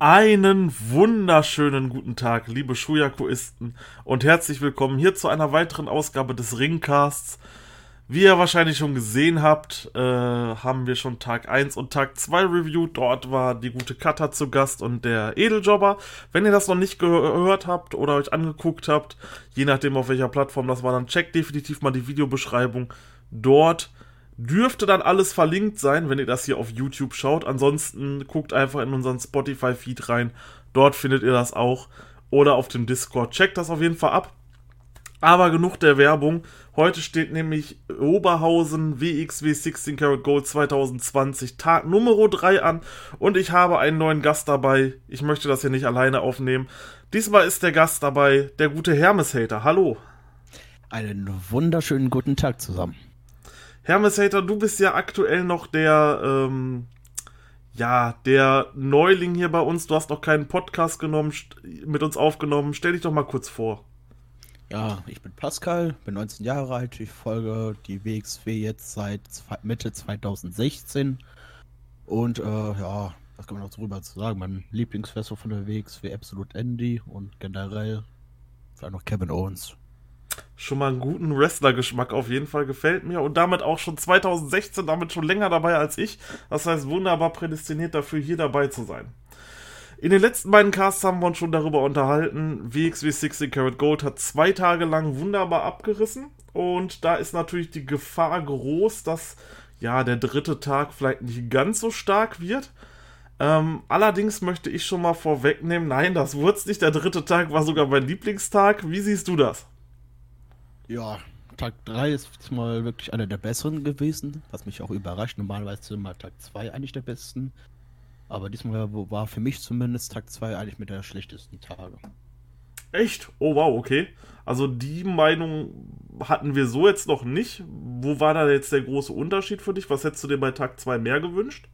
Einen wunderschönen guten Tag, liebe Schuyakuisten, und herzlich willkommen hier zu einer weiteren Ausgabe des Ringcasts. Wie ihr wahrscheinlich schon gesehen habt, äh, haben wir schon Tag 1 und Tag 2 reviewed. Dort war die gute Kata zu Gast und der Edeljobber. Wenn ihr das noch nicht gehört habt oder euch angeguckt habt, je nachdem auf welcher Plattform das war, dann checkt definitiv mal die Videobeschreibung. Dort Dürfte dann alles verlinkt sein, wenn ihr das hier auf YouTube schaut. Ansonsten guckt einfach in unseren Spotify-Feed rein. Dort findet ihr das auch. Oder auf dem Discord. Checkt das auf jeden Fall ab. Aber genug der Werbung. Heute steht nämlich Oberhausen WXW 16 Karat Gold 2020 Tag Nummer 3 an und ich habe einen neuen Gast dabei. Ich möchte das hier nicht alleine aufnehmen. Diesmal ist der Gast dabei, der gute Hermes Hater. Hallo. Einen wunderschönen guten Tag zusammen. Hermes Hater, du bist ja aktuell noch der, ähm, ja, der Neuling hier bei uns. Du hast noch keinen Podcast genommen, mit uns aufgenommen. Stell dich doch mal kurz vor. Ja, ich bin Pascal, bin 19 Jahre alt. Ich folge die WXW jetzt seit Mitte 2016. Und äh, ja, was kann man noch drüber zu sagen? Mein Lieblingsfest von der WXW Absolute Andy und generell vielleicht noch Kevin Owens schon mal einen guten Wrestler-Geschmack auf jeden Fall gefällt mir und damit auch schon 2016, damit schon länger dabei als ich. Das heißt, wunderbar prädestiniert dafür, hier dabei zu sein. In den letzten beiden Casts haben wir uns schon darüber unterhalten. WXW 60 Karat Gold hat zwei Tage lang wunderbar abgerissen und da ist natürlich die Gefahr groß, dass ja der dritte Tag vielleicht nicht ganz so stark wird. Ähm, allerdings möchte ich schon mal vorwegnehmen, nein, das wurde nicht. Der dritte Tag war sogar mein Lieblingstag. Wie siehst du das? Ja, Tag 3 ist mal wirklich einer der besseren gewesen, was mich auch überrascht. Normalerweise ist immer Tag 2 eigentlich der besten. Aber diesmal war für mich zumindest Tag 2 eigentlich mit der schlechtesten Tage. Echt? Oh wow, okay. Also die Meinung hatten wir so jetzt noch nicht. Wo war da jetzt der große Unterschied für dich? Was hättest du dir bei Tag 2 mehr gewünscht?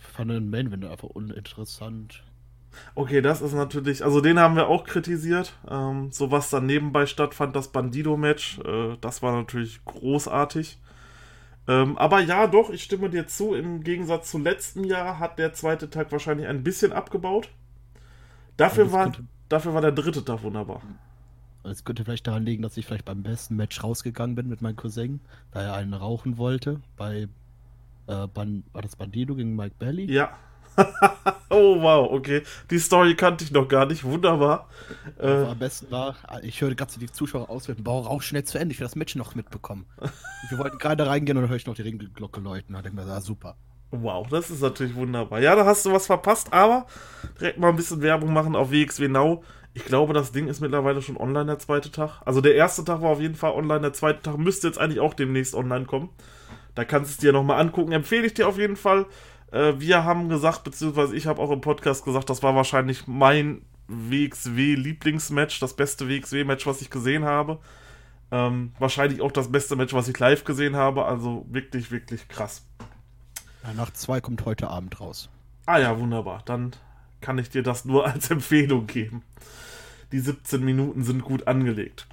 Ich fand den Main Event einfach uninteressant. Okay, das ist natürlich, also den haben wir auch kritisiert. Ähm, so was dann nebenbei stattfand, das Bandido-Match, äh, das war natürlich großartig. Ähm, aber ja, doch, ich stimme dir zu. Im Gegensatz zu letztem Jahr hat der zweite Tag wahrscheinlich ein bisschen abgebaut. Dafür, war, könnte, dafür war der dritte Tag wunderbar. Es könnte vielleicht daran liegen, dass ich vielleicht beim besten Match rausgegangen bin mit meinem Cousin, da er einen rauchen wollte. Bei äh, Ban war das Bandido gegen Mike Bailey? Ja. oh wow, okay. Die Story kannte ich noch gar nicht. Wunderbar. Äh, am besten war, ich höre gerade die Zuschauer auswerten, bau auch schnell zu Ende, ich will das Match noch mitbekommen. wir wollten gerade reingehen und dann höre ich noch die Ringglocke läuten. Da denke ich mir, ja, super. Wow, das ist natürlich wunderbar. Ja, da hast du was verpasst, aber direkt mal ein bisschen Werbung machen auf WXW Now. Ich glaube, das Ding ist mittlerweile schon online, der zweite Tag. Also der erste Tag war auf jeden Fall online, der zweite Tag müsste jetzt eigentlich auch demnächst online kommen. Da kannst du es dir nochmal angucken. Empfehle ich dir auf jeden Fall. Äh, wir haben gesagt, beziehungsweise ich habe auch im Podcast gesagt, das war wahrscheinlich mein WXW-Lieblingsmatch, das beste WXW-Match, was ich gesehen habe. Ähm, wahrscheinlich auch das beste Match, was ich live gesehen habe. Also wirklich, wirklich krass. Ja, nach zwei kommt heute Abend raus. Ah ja, wunderbar. Dann kann ich dir das nur als Empfehlung geben. Die 17 Minuten sind gut angelegt.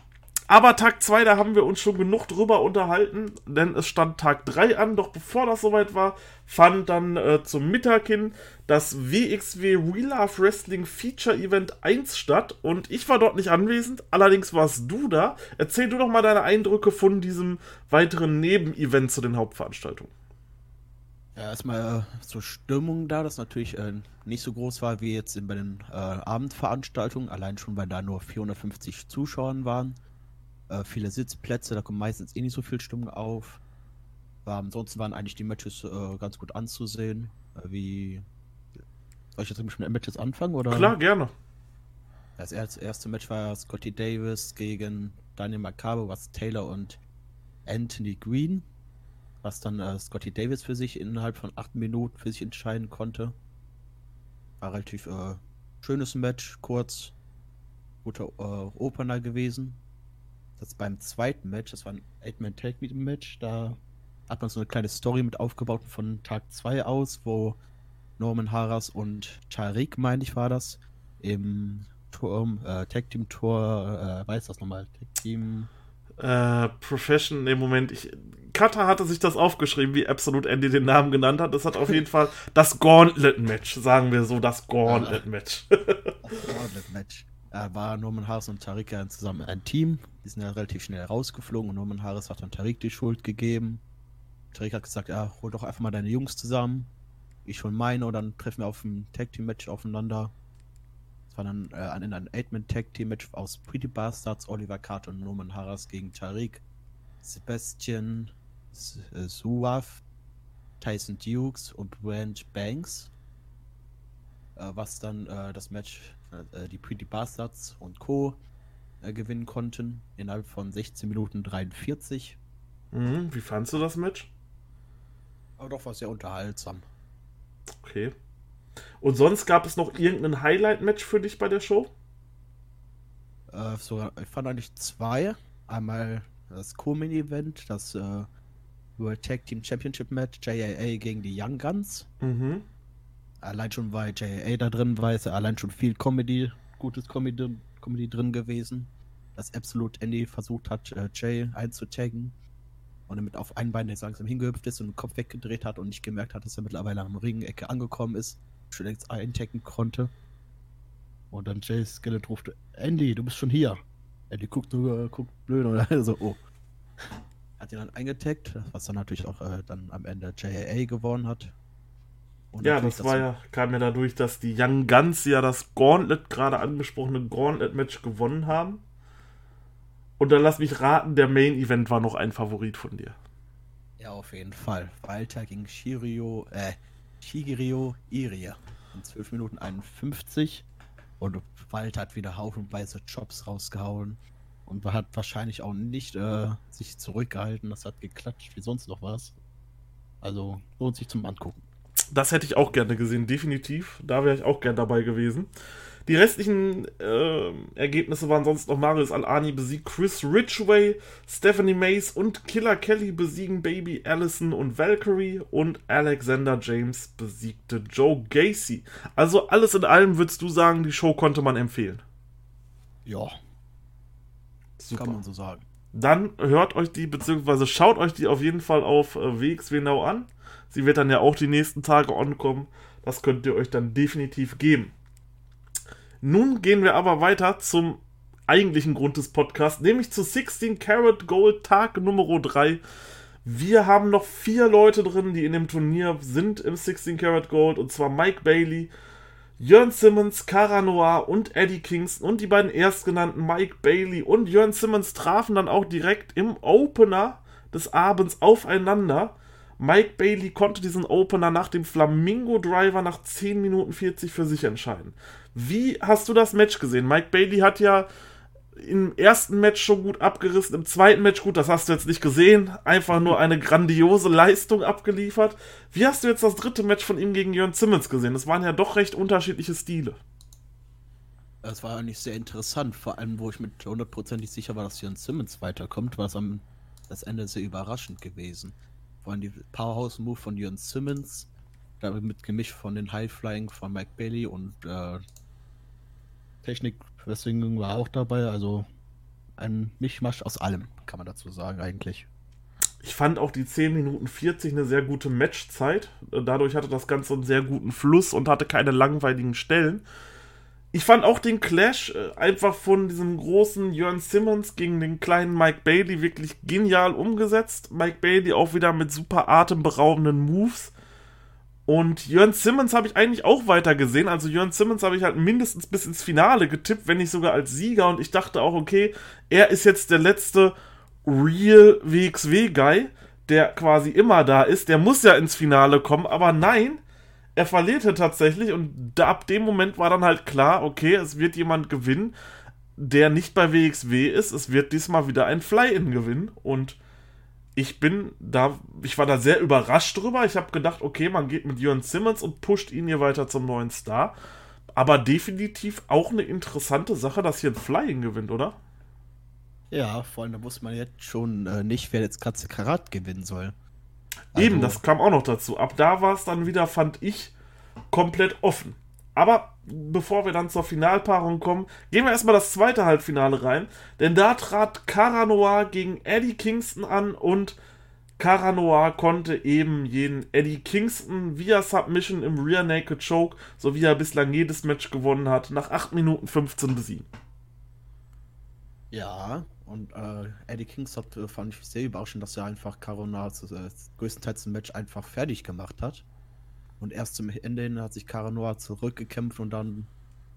Aber Tag 2, da haben wir uns schon genug drüber unterhalten, denn es stand Tag 3 an. Doch bevor das soweit war, fand dann äh, zum Mittag hin das WXW We Love Wrestling Feature Event 1 statt. Und ich war dort nicht anwesend, allerdings warst du da. Erzähl du doch mal deine Eindrücke von diesem weiteren Nebenevent zu den Hauptveranstaltungen. Ja, erstmal äh, zur Stimmung da, das natürlich äh, nicht so groß war wie jetzt bei den äh, Abendveranstaltungen, allein schon, weil da nur 450 Zuschauer waren äh, viele Sitzplätze, da kommt meistens eh nicht so viel Stimmung auf. Aber ansonsten waren eigentlich die Matches äh, ganz gut anzusehen. Äh, wie. Soll ich jetzt mit den Matches anfangen? Oder? Klar, gerne. Das erste Match war Scotty Davis gegen Daniel Macabre, was Taylor und Anthony Green, was dann äh, Scotty Davis für sich innerhalb von acht Minuten für sich entscheiden konnte. War relativ äh, schönes Match, kurz, guter äh, Opener gewesen das beim zweiten Match, das war ein Eight-Man-Tag-Match, da hat man so eine kleine Story mit aufgebaut von Tag 2 aus, wo Norman Harras und Tariq, meine ich, war das, im Turm, äh, Tag Team Tor, äh, weiß das nochmal, Tag Team. äh, Profession im Moment. Ich, Kata hatte sich das aufgeschrieben, wie Absolute Andy den Namen genannt hat. Das hat auf jeden Fall das Gauntlet-Match, sagen wir so, das Gauntlet-Match. das Gauntlet-Match. Äh, war Norman Harris und Tariq ja zusammen ein Team. Die sind ja relativ schnell rausgeflogen und Norman Harris hat dann Tariq die Schuld gegeben. Tariq hat gesagt, ja, hol doch einfach mal deine Jungs zusammen. Ich hol meine und dann treffen wir auf ein Tag Team Match aufeinander. Es war dann äh, ein, ein Eight-Man Tag Team Match aus Pretty Bastards, Oliver Carter und Norman Harris gegen Tariq, Sebastian äh, Suave, Tyson Dukes und Brand Banks. Äh, was dann äh, das Match äh, die Pretty Bastards und Co. Gewinnen konnten. Innerhalb von 16 Minuten 43. Mhm, wie fandst du das Match? Aber doch war sehr unterhaltsam. Okay. Und sonst gab es noch irgendein Highlight-Match für dich bei der Show? Äh, sogar, ich fand eigentlich zwei. Einmal das Co-Main-Event, das äh, World Tag Team Championship Match, JAA gegen die Young Guns. Mhm. Allein schon, weil JAA da drin war, ist ja allein schon viel Comedy, gutes Comedy, Comedy drin gewesen. Dass Absolute Andy versucht hat, äh, Jay einzutaggen und damit auf ein Bein jetzt langsam hingehüpft ist und den Kopf weggedreht hat und nicht gemerkt hat, dass er mittlerweile am Ringecke angekommen ist, schon längst eintaggen konnte. Und dann Jay Skillet ruft, Andy, du bist schon hier. Andy guckt nur, guckt blöd und so, oh. Hat ihn dann eingetaggt, was dann natürlich auch äh, dann am Ende JAA gewonnen hat. Und ja, das war ja, kam ja dadurch, dass die Young Guns ja das Gauntlet, gerade angesprochene Gauntlet-Match gewonnen haben. Und dann lass mich raten, der Main Event war noch ein Favorit von dir. Ja, auf jeden Fall. Walter gegen Shirio, äh, Shigerio Irie. In 12 Minuten 51. Und Walter hat wieder haufenweise Jobs rausgehauen. Und hat wahrscheinlich auch nicht äh, sich zurückgehalten. Das hat geklatscht wie sonst noch was. Also lohnt sich zum Angucken. Das hätte ich auch gerne gesehen, definitiv. Da wäre ich auch gerne dabei gewesen. Die restlichen äh, Ergebnisse waren sonst noch Marius Al-Ani besiegt Chris Ridgway, Stephanie Mace und Killer Kelly besiegen Baby Allison und Valkyrie und Alexander James besiegte Joe Gacy. Also alles in allem würdest du sagen, die Show konnte man empfehlen. Ja. Super. Kann man so sagen. Dann hört euch die, beziehungsweise schaut euch die auf jeden Fall auf äh, WXW Now an. Sie wird dann ja auch die nächsten Tage onkommen. Das könnt ihr euch dann definitiv geben. Nun gehen wir aber weiter zum eigentlichen Grund des Podcasts, nämlich zu 16 Karat Gold Tag Nummer 3. Wir haben noch vier Leute drin, die in dem Turnier sind im 16 Karat Gold, und zwar Mike Bailey, Jörn Simmons, Cara Noir und Eddie Kingston und die beiden erstgenannten Mike Bailey und Jörn Simmons trafen dann auch direkt im Opener des Abends aufeinander. Mike Bailey konnte diesen Opener nach dem Flamingo Driver nach 10 Minuten 40 für sich entscheiden. Wie hast du das Match gesehen? Mike Bailey hat ja im ersten Match schon gut abgerissen, im zweiten Match gut, das hast du jetzt nicht gesehen, einfach nur eine grandiose Leistung abgeliefert. Wie hast du jetzt das dritte Match von ihm gegen Jörn Simmons gesehen? Das waren ja doch recht unterschiedliche Stile. Es war eigentlich sehr interessant, vor allem wo ich mit hundertprozentig sicher war, dass Jörn Simmons weiterkommt, war es am das Ende sehr überraschend gewesen vor allem die Powerhouse-Move von Jörn Simmons, damit gemischt von den High-Flying von Mike Bailey und äh, Technik Wrestling war auch dabei, also ein Mischmasch aus allem, kann man dazu sagen eigentlich. Ich fand auch die 10 Minuten 40 eine sehr gute Matchzeit. Dadurch hatte das Ganze einen sehr guten Fluss und hatte keine langweiligen Stellen. Ich fand auch den Clash äh, einfach von diesem großen Jörn Simmons gegen den kleinen Mike Bailey wirklich genial umgesetzt. Mike Bailey auch wieder mit super atemberaubenden Moves. Und Jörn Simmons habe ich eigentlich auch weiter gesehen. Also Jörn Simmons habe ich halt mindestens bis ins Finale getippt, wenn nicht sogar als Sieger. Und ich dachte auch, okay, er ist jetzt der letzte Real WXW-Guy, der quasi immer da ist. Der muss ja ins Finale kommen. Aber nein, er verlierte tatsächlich und ab dem Moment war dann halt klar, okay, es wird jemand gewinnen, der nicht bei WXW ist. Es wird diesmal wieder ein Fly-In gewinnen und ich bin da, ich war da sehr überrascht drüber. Ich habe gedacht, okay, man geht mit Jörn Simmons und pusht ihn hier weiter zum neuen Star. Aber definitiv auch eine interessante Sache, dass hier ein Fly-In gewinnt, oder? Ja, vor allem da wusste man jetzt schon äh, nicht, wer jetzt Katze Karat gewinnen soll. Also, Eben, das kam auch noch dazu. Ab da war es dann wieder, fand ich, komplett offen. Aber bevor wir dann zur Finalpaarung kommen, gehen wir erstmal das zweite Halbfinale rein. Denn da trat Cara Noir gegen Eddie Kingston an und Cara Noir konnte eben jeden Eddie Kingston via Submission im Rear Naked Choke, so wie er bislang jedes Match gewonnen hat, nach 8 Minuten 15 besiegen. Ja, und äh, Eddie Kingston äh, fand ich sehr überraschend, dass er einfach Cara Noir äh, größtenteils im Match einfach fertig gemacht hat. Und erst zum Ende hin hat sich Cara Noir zurückgekämpft und dann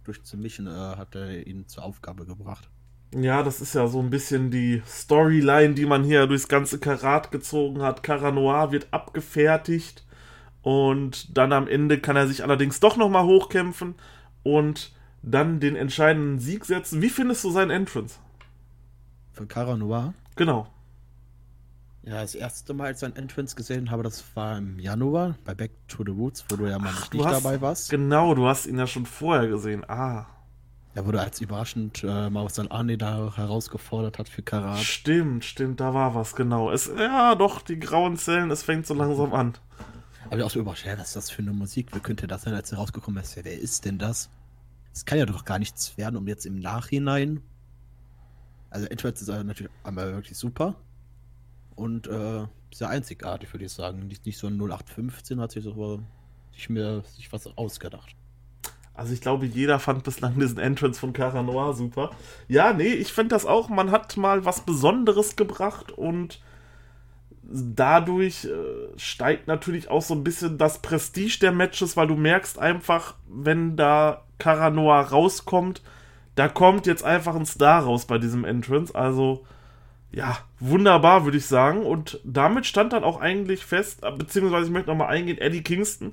durch Submission äh, hat er ihn zur Aufgabe gebracht. Ja, das ist ja so ein bisschen die Storyline, die man hier durchs ganze Karat gezogen hat. Cara Noir wird abgefertigt und dann am Ende kann er sich allerdings doch nochmal hochkämpfen und dann den entscheidenden Sieg setzen. Wie findest du seinen Entrance? Von Cara Noir? Genau. Ja, das erste Mal, als ich sein Entrance gesehen habe, das war im Januar bei Back to the Woods, wo du ja mal Ach, nicht hast, dabei warst. Genau, du hast ihn ja schon vorher gesehen. Ah. Ja, wo du als überraschend äh, mal was da herausgefordert hat für Karat. Stimmt, stimmt, da war was, genau. Es, ja, doch, die grauen Zellen, es fängt so langsam an. Aber ich auch so überrascht, ja, was ist das für eine Musik? Wer könnte das sein, als er rausgekommen ist? Ja, wer ist denn das? Es kann ja doch gar nichts werden, um jetzt im Nachhinein. Also, Entrance ist natürlich einmal wirklich super und äh, sehr einzigartig, würde ich sagen. Nicht, nicht so ein 0815 hat sich so sich mir sich was ausgedacht. Also ich glaube, jeder fand bislang diesen Entrance von Cara Noir super. Ja, nee, ich finde das auch. Man hat mal was Besonderes gebracht und dadurch äh, steigt natürlich auch so ein bisschen das Prestige der Matches, weil du merkst einfach, wenn da Cara Noir rauskommt, da kommt jetzt einfach ein Star raus bei diesem Entrance. Also ja, wunderbar, würde ich sagen. Und damit stand dann auch eigentlich fest, beziehungsweise ich möchte nochmal eingehen, Eddie Kingston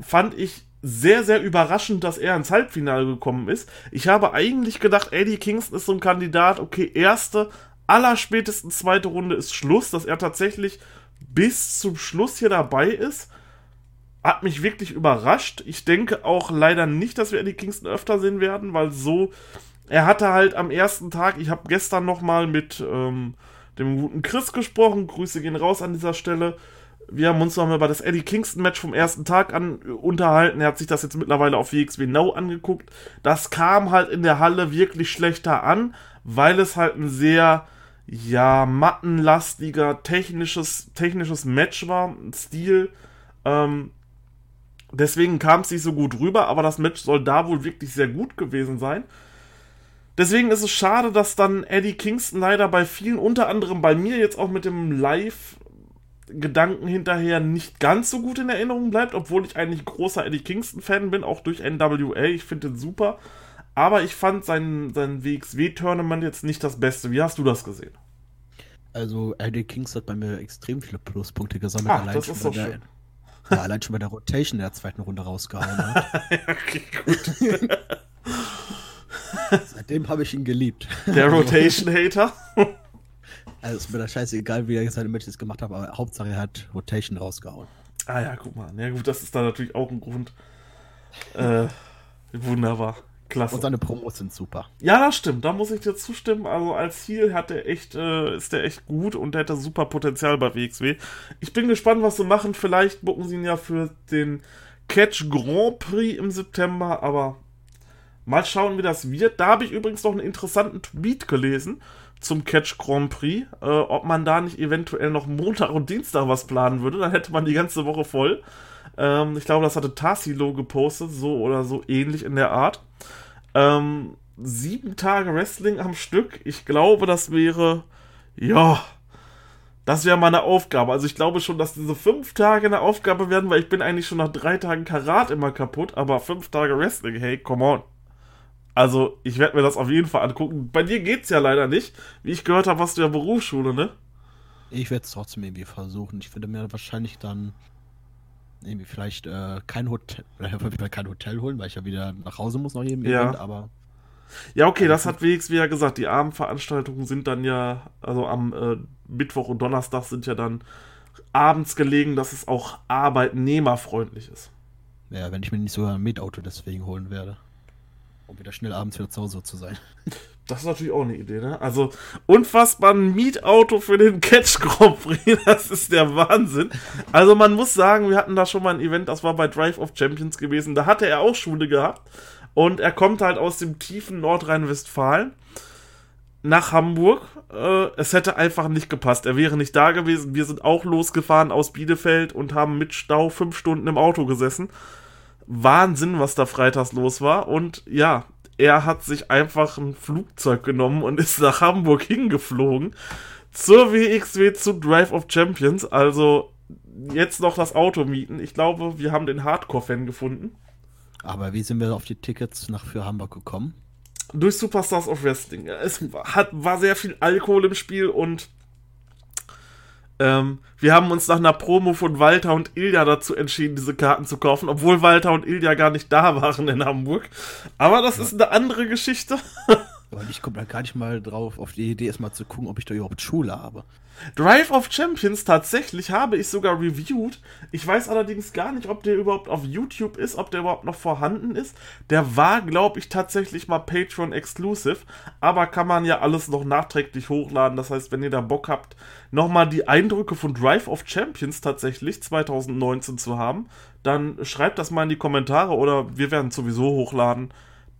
fand ich sehr, sehr überraschend, dass er ins Halbfinale gekommen ist. Ich habe eigentlich gedacht, Eddie Kingston ist so ein Kandidat, okay, erste, allerspätestens zweite Runde ist Schluss, dass er tatsächlich bis zum Schluss hier dabei ist. Hat mich wirklich überrascht. Ich denke auch leider nicht, dass wir Eddie Kingston öfter sehen werden, weil so er hatte halt am ersten Tag, ich habe gestern nochmal mit ähm, dem guten Chris gesprochen, Grüße gehen raus an dieser Stelle. Wir haben uns nochmal über das Eddie Kingston Match vom ersten Tag an unterhalten. Er hat sich das jetzt mittlerweile auf WXW Now angeguckt. Das kam halt in der Halle wirklich schlechter an, weil es halt ein sehr, ja, mattenlastiger, technisches, technisches Match war, Stil. Ähm, deswegen kam es nicht so gut rüber, aber das Match soll da wohl wirklich sehr gut gewesen sein. Deswegen ist es schade, dass dann Eddie Kingston leider bei vielen, unter anderem bei mir jetzt auch mit dem Live-Gedanken hinterher nicht ganz so gut in Erinnerung bleibt, obwohl ich eigentlich großer Eddie Kingston-Fan bin, auch durch NWA. Ich finde den super. Aber ich fand sein, sein WXW-Tournament jetzt nicht das Beste. Wie hast du das gesehen? Also, Eddie Kingston hat bei mir extrem viele Pluspunkte gesammelt. Ach, das ist doch der, schön. Ja, allein schon bei der Rotation der zweiten Runde rausgehauen hat. okay, gut. Seitdem habe ich ihn geliebt. Der Rotation-Hater? Also ist mir da scheißegal, wie er seine Matches gemacht hat, aber Hauptsache er hat Rotation rausgehauen. Ah ja, guck mal. Ja gut, das ist dann natürlich auch ein Grund. Äh, wunderbar. Klasse. Und seine Promos sind super. Ja, das stimmt. Da muss ich dir zustimmen. Also als Ziel hat er echt, äh, ist er echt gut und der hätte super Potenzial bei WXW. Ich bin gespannt, was sie machen. Vielleicht bucken sie ihn ja für den Catch Grand Prix im September, aber Mal schauen, wie das wird. Da habe ich übrigens noch einen interessanten Tweet gelesen zum Catch Grand Prix, äh, ob man da nicht eventuell noch Montag und Dienstag was planen würde. Dann hätte man die ganze Woche voll. Ähm, ich glaube, das hatte Tassilo gepostet, so oder so ähnlich in der Art. Ähm, sieben Tage Wrestling am Stück. Ich glaube, das wäre, ja, das wäre meine Aufgabe. Also ich glaube schon, dass diese fünf Tage eine Aufgabe werden, weil ich bin eigentlich schon nach drei Tagen Karat immer kaputt, aber fünf Tage Wrestling, hey, come on. Also, ich werde mir das auf jeden Fall angucken. Bei dir geht's ja leider nicht. Wie ich gehört habe, hast du ja Berufsschule, ne? Ich werde es trotzdem irgendwie versuchen. Ich würde mir wahrscheinlich dann irgendwie vielleicht äh, kein Hotel, äh, kein Hotel holen, weil ich ja wieder nach Hause muss nach jedem ja. Event, aber. Ja, okay, das hat WXW ja gesagt. Die Abendveranstaltungen sind dann ja, also am äh, Mittwoch und Donnerstag sind ja dann abends gelegen, dass es auch arbeitnehmerfreundlich ist. Ja, wenn ich mir nicht sogar ein Mietauto deswegen holen werde. Um wieder schnell abends wieder zu Hause zu sein. Das ist natürlich auch eine Idee, ne? Also, unfassbar ein Mietauto für den Catch Grand Prix, das ist der Wahnsinn. Also, man muss sagen, wir hatten da schon mal ein Event, das war bei Drive of Champions gewesen, da hatte er auch Schule gehabt. Und er kommt halt aus dem tiefen Nordrhein-Westfalen nach Hamburg. Äh, es hätte einfach nicht gepasst. Er wäre nicht da gewesen. Wir sind auch losgefahren aus Bielefeld und haben mit Stau fünf Stunden im Auto gesessen. Wahnsinn, was da freitags los war. Und ja, er hat sich einfach ein Flugzeug genommen und ist nach Hamburg hingeflogen. Zur WXW zu Drive of Champions. Also jetzt noch das Auto mieten. Ich glaube, wir haben den Hardcore-Fan gefunden. Aber wie sind wir auf die Tickets nach für Hamburg gekommen? Durch Superstars of Wrestling. Es hat, war sehr viel Alkohol im Spiel und ähm, wir haben uns nach einer Promo von Walter und Ilja dazu entschieden, diese Karten zu kaufen, obwohl Walter und Ilja gar nicht da waren in Hamburg. Aber das ja. ist eine andere Geschichte. Aber ich komme da gar nicht mal drauf, auf die Idee erstmal zu gucken, ob ich da überhaupt Schule habe. Drive of Champions tatsächlich habe ich sogar reviewed. Ich weiß allerdings gar nicht, ob der überhaupt auf YouTube ist, ob der überhaupt noch vorhanden ist. Der war, glaube ich, tatsächlich mal Patreon Exclusive, aber kann man ja alles noch nachträglich hochladen. Das heißt, wenn ihr da Bock habt, nochmal die Eindrücke von Drive of Champions tatsächlich 2019 zu haben, dann schreibt das mal in die Kommentare oder wir werden sowieso hochladen.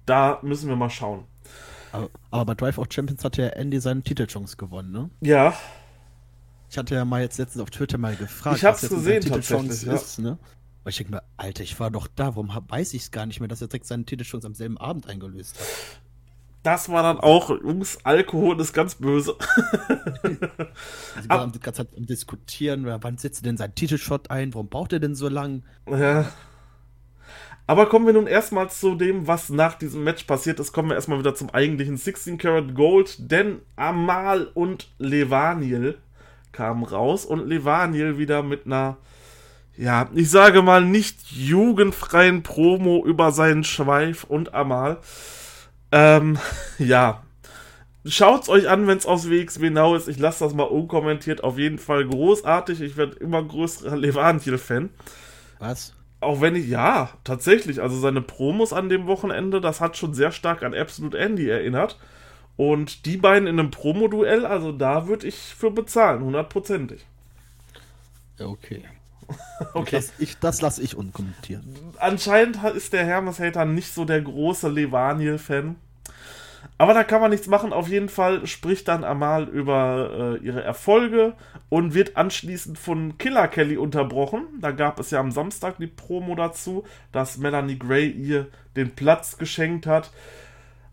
Da müssen wir mal schauen. Aber, aber bei Drive of Champions hat ja Andy seinen Titelchance gewonnen, ne? Ja, ich hatte ja mal jetzt letztens auf Twitter mal gefragt, ich hab's was jetzt gesehen, tatsächlich, ja. ist, ne? Weil ich denke mir, Alter, ich war doch da, warum weiß ich es gar nicht mehr, dass er direkt seinen Titel schon am selben Abend eingelöst hat. Das war dann auch, Jungs, Alkohol ist ganz böse. also wir haben die ganze Zeit am Diskutieren, wann setzt er denn seinen Titelshot ein, warum braucht er denn so lang? Ja. Aber kommen wir nun erstmal zu dem, was nach diesem Match passiert ist. Kommen wir erstmal wieder zum eigentlichen 16 Karat Gold, denn Amal und Levaniel kam raus und Levaniel wieder mit einer, ja, ich sage mal, nicht jugendfreien Promo über seinen Schweif und Amal. Ähm, ja. Schaut's euch an, wenn es aus WXW Now ist. Ich lasse das mal unkommentiert. Auf jeden Fall großartig. Ich werde immer größerer Levaniel-Fan. Was? Auch wenn ich, ja, tatsächlich, also seine Promos an dem Wochenende, das hat schon sehr stark an Absolute Andy erinnert. Und die beiden in einem Promo-Duell, also da würde ich für bezahlen, hundertprozentig. Okay. okay. Das, das lasse ich unkommentieren. Anscheinend ist der Hermes Hater nicht so der große Levaniel-Fan. Aber da kann man nichts machen. Auf jeden Fall spricht dann Amal über äh, ihre Erfolge und wird anschließend von Killer Kelly unterbrochen. Da gab es ja am Samstag die Promo dazu, dass Melanie Gray ihr den Platz geschenkt hat.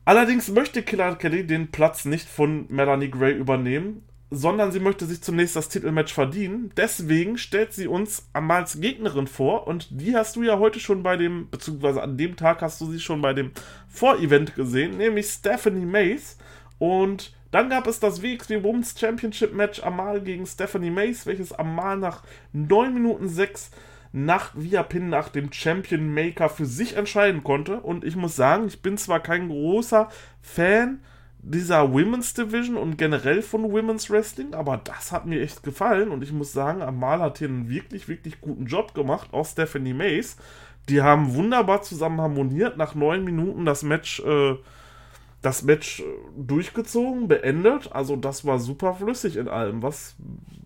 Allerdings möchte Killer Kelly den Platz nicht von Melanie Gray übernehmen, sondern sie möchte sich zunächst das Titelmatch verdienen. Deswegen stellt sie uns Amals Gegnerin vor und die hast du ja heute schon bei dem, beziehungsweise an dem Tag hast du sie schon bei dem Vorevent gesehen, nämlich Stephanie Mays. Und dann gab es das WXW Women's Championship Match Amal gegen Stephanie Mays, welches Amal nach 9 Minuten 6 nach via Pin nach dem Champion Maker für sich entscheiden konnte. Und ich muss sagen, ich bin zwar kein großer Fan dieser Women's Division und generell von Women's Wrestling, aber das hat mir echt gefallen und ich muss sagen, Amal hat hier einen wirklich, wirklich guten Job gemacht, auch Stephanie Mays. Die haben wunderbar zusammen harmoniert, nach neun Minuten das Match äh, das Match äh, durchgezogen, beendet. Also das war super flüssig in allem. Was,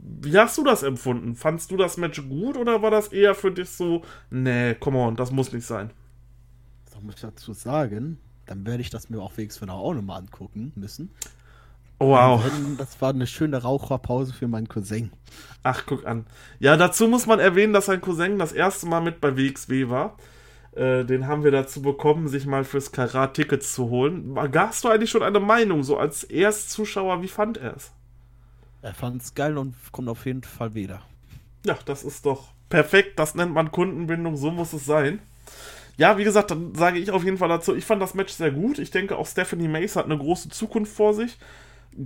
wie hast du das empfunden? Fandst du das Match gut oder war das eher für dich so, nee, come on, das muss nicht sein? Was muss ich dazu sagen? Dann werde ich das mir auch wenigstens auch nochmal angucken müssen. Oh, wow. Das war eine schöne Raucherpause für meinen Cousin. Ach, guck an. Ja, dazu muss man erwähnen, dass sein Cousin das erste Mal mit bei WXW war. Äh, den haben wir dazu bekommen, sich mal fürs Karat Tickets zu holen. Hast du eigentlich schon eine Meinung, so als Erstzuschauer, wie fand er es? Er fand es geil und kommt auf jeden Fall wieder. Ja, das ist doch perfekt. Das nennt man Kundenbindung, so muss es sein. Ja, wie gesagt, dann sage ich auf jeden Fall dazu, ich fand das Match sehr gut. Ich denke auch Stephanie Mace hat eine große Zukunft vor sich.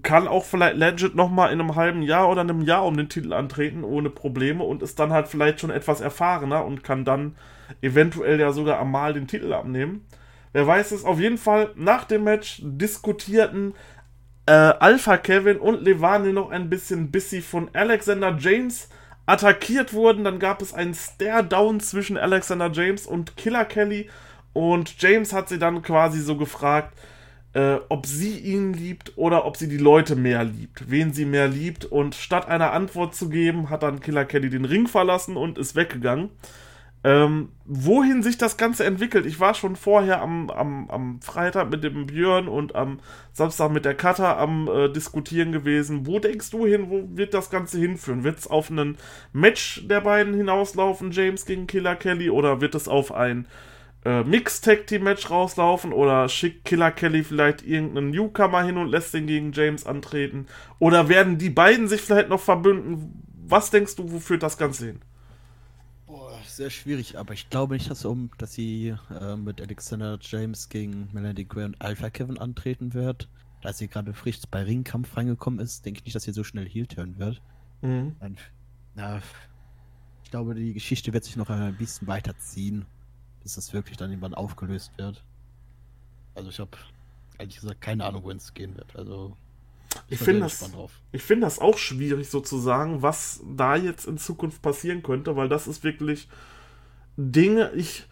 Kann auch vielleicht legit nochmal in einem halben Jahr oder einem Jahr um den Titel antreten, ohne Probleme und ist dann halt vielleicht schon etwas erfahrener und kann dann eventuell ja sogar Amal den Titel abnehmen. Wer weiß es, auf jeden Fall nach dem Match diskutierten äh, Alpha Kevin und Levani noch ein bisschen, bis sie von Alexander James attackiert wurden. Dann gab es einen Stare-Down zwischen Alexander James und Killer Kelly. Und James hat sie dann quasi so gefragt, äh, ob sie ihn liebt oder ob sie die Leute mehr liebt, wen sie mehr liebt. Und statt einer Antwort zu geben, hat dann Killer Kelly den Ring verlassen und ist weggegangen. Ähm, wohin sich das Ganze entwickelt, ich war schon vorher am, am, am Freitag mit dem Björn und am Samstag mit der Kata am äh, Diskutieren gewesen. Wo denkst du hin, wo wird das Ganze hinführen? Wird es auf ein Match der beiden hinauslaufen, James gegen Killer Kelly, oder wird es auf ein äh, Mixed-Tag-Team-Match rauslaufen oder schickt Killer Kelly vielleicht irgendeinen Newcomer hin und lässt den gegen James antreten? Oder werden die beiden sich vielleicht noch verbünden? Was denkst du, wo führt das Ganze hin? Sehr schwierig, aber ich glaube nicht, dass, um, dass sie äh, mit Alexander James gegen Melanie Gray und Alpha Kevin antreten wird. Da sie gerade frisch bei Ringkampf reingekommen ist, denke ich nicht, dass sie so schnell Heel turn wird. Mhm. Dann, na, ich glaube, die Geschichte wird sich noch ein bisschen weiterziehen, bis das wirklich dann irgendwann aufgelöst wird. Also ich habe ehrlich gesagt keine Ahnung, wohin es gehen wird. Also ich finde das, find das auch schwierig sozusagen, was da jetzt in Zukunft passieren könnte, weil das ist wirklich Dinge, ich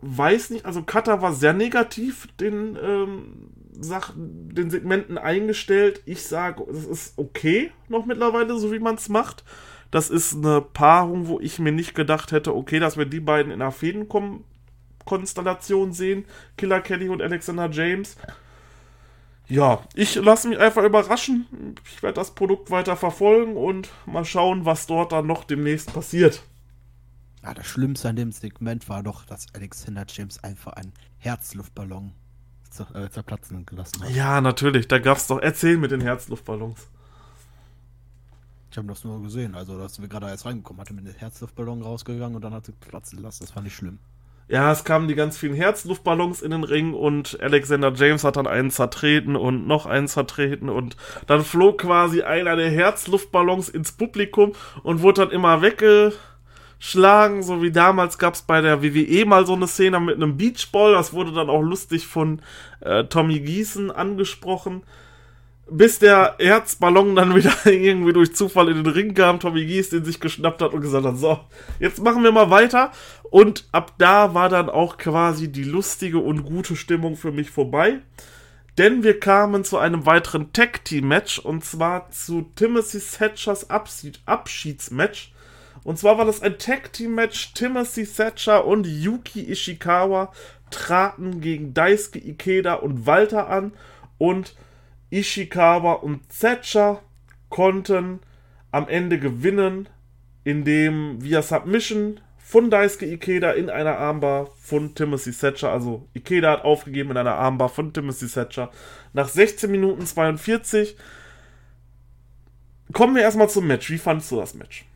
weiß nicht, also Cutter war sehr negativ den, ähm, Sach den Segmenten eingestellt. Ich sage, es ist okay noch mittlerweile, so wie man es macht. Das ist eine Paarung, wo ich mir nicht gedacht hätte, okay, dass wir die beiden in einer Fädenkonstellation sehen, Killer Kelly und Alexander James ja, ich lasse mich einfach überraschen. Ich werde das Produkt weiter verfolgen und mal schauen, was dort dann noch demnächst passiert. Ja, das Schlimmste an dem Segment war doch, dass Alexander James einfach einen Herzluftballon äh, zerplatzen gelassen hat. Ja, natürlich. Da gab es doch Erzählen mit den Herzluftballons. Ich habe das nur gesehen. Also, dass wir gerade erst reingekommen hatte mit dem Herzluftballon rausgegangen und dann hat sie platzen lassen. Das fand ich schlimm. Ja, es kamen die ganz vielen Herzluftballons in den Ring und Alexander James hat dann einen zertreten und noch einen zertreten und dann flog quasi einer der Herzluftballons ins Publikum und wurde dann immer weggeschlagen, so wie damals gab es bei der WWE mal so eine Szene mit einem Beachball, das wurde dann auch lustig von äh, Tommy Gießen angesprochen bis der Herzballon dann wieder irgendwie durch Zufall in den Ring kam, Tommy Gies den sich geschnappt hat und gesagt hat, so, jetzt machen wir mal weiter. Und ab da war dann auch quasi die lustige und gute Stimmung für mich vorbei. Denn wir kamen zu einem weiteren Tag-Team-Match und zwar zu Timothy Thatchers Abschiedsmatch. Und zwar war das ein Tag-Team-Match. Timothy Thatcher und Yuki Ishikawa traten gegen Daisuke Ikeda und Walter an und Ishikawa und Thatcher konnten am Ende gewinnen, indem via Submission von Daisuke Ikeda in einer Armbar von Timothy Thatcher, also Ikeda hat aufgegeben in einer Armbar von Timothy Thatcher, nach 16 Minuten 42. Kommen wir erstmal zum Match. Wie fandest du das Match?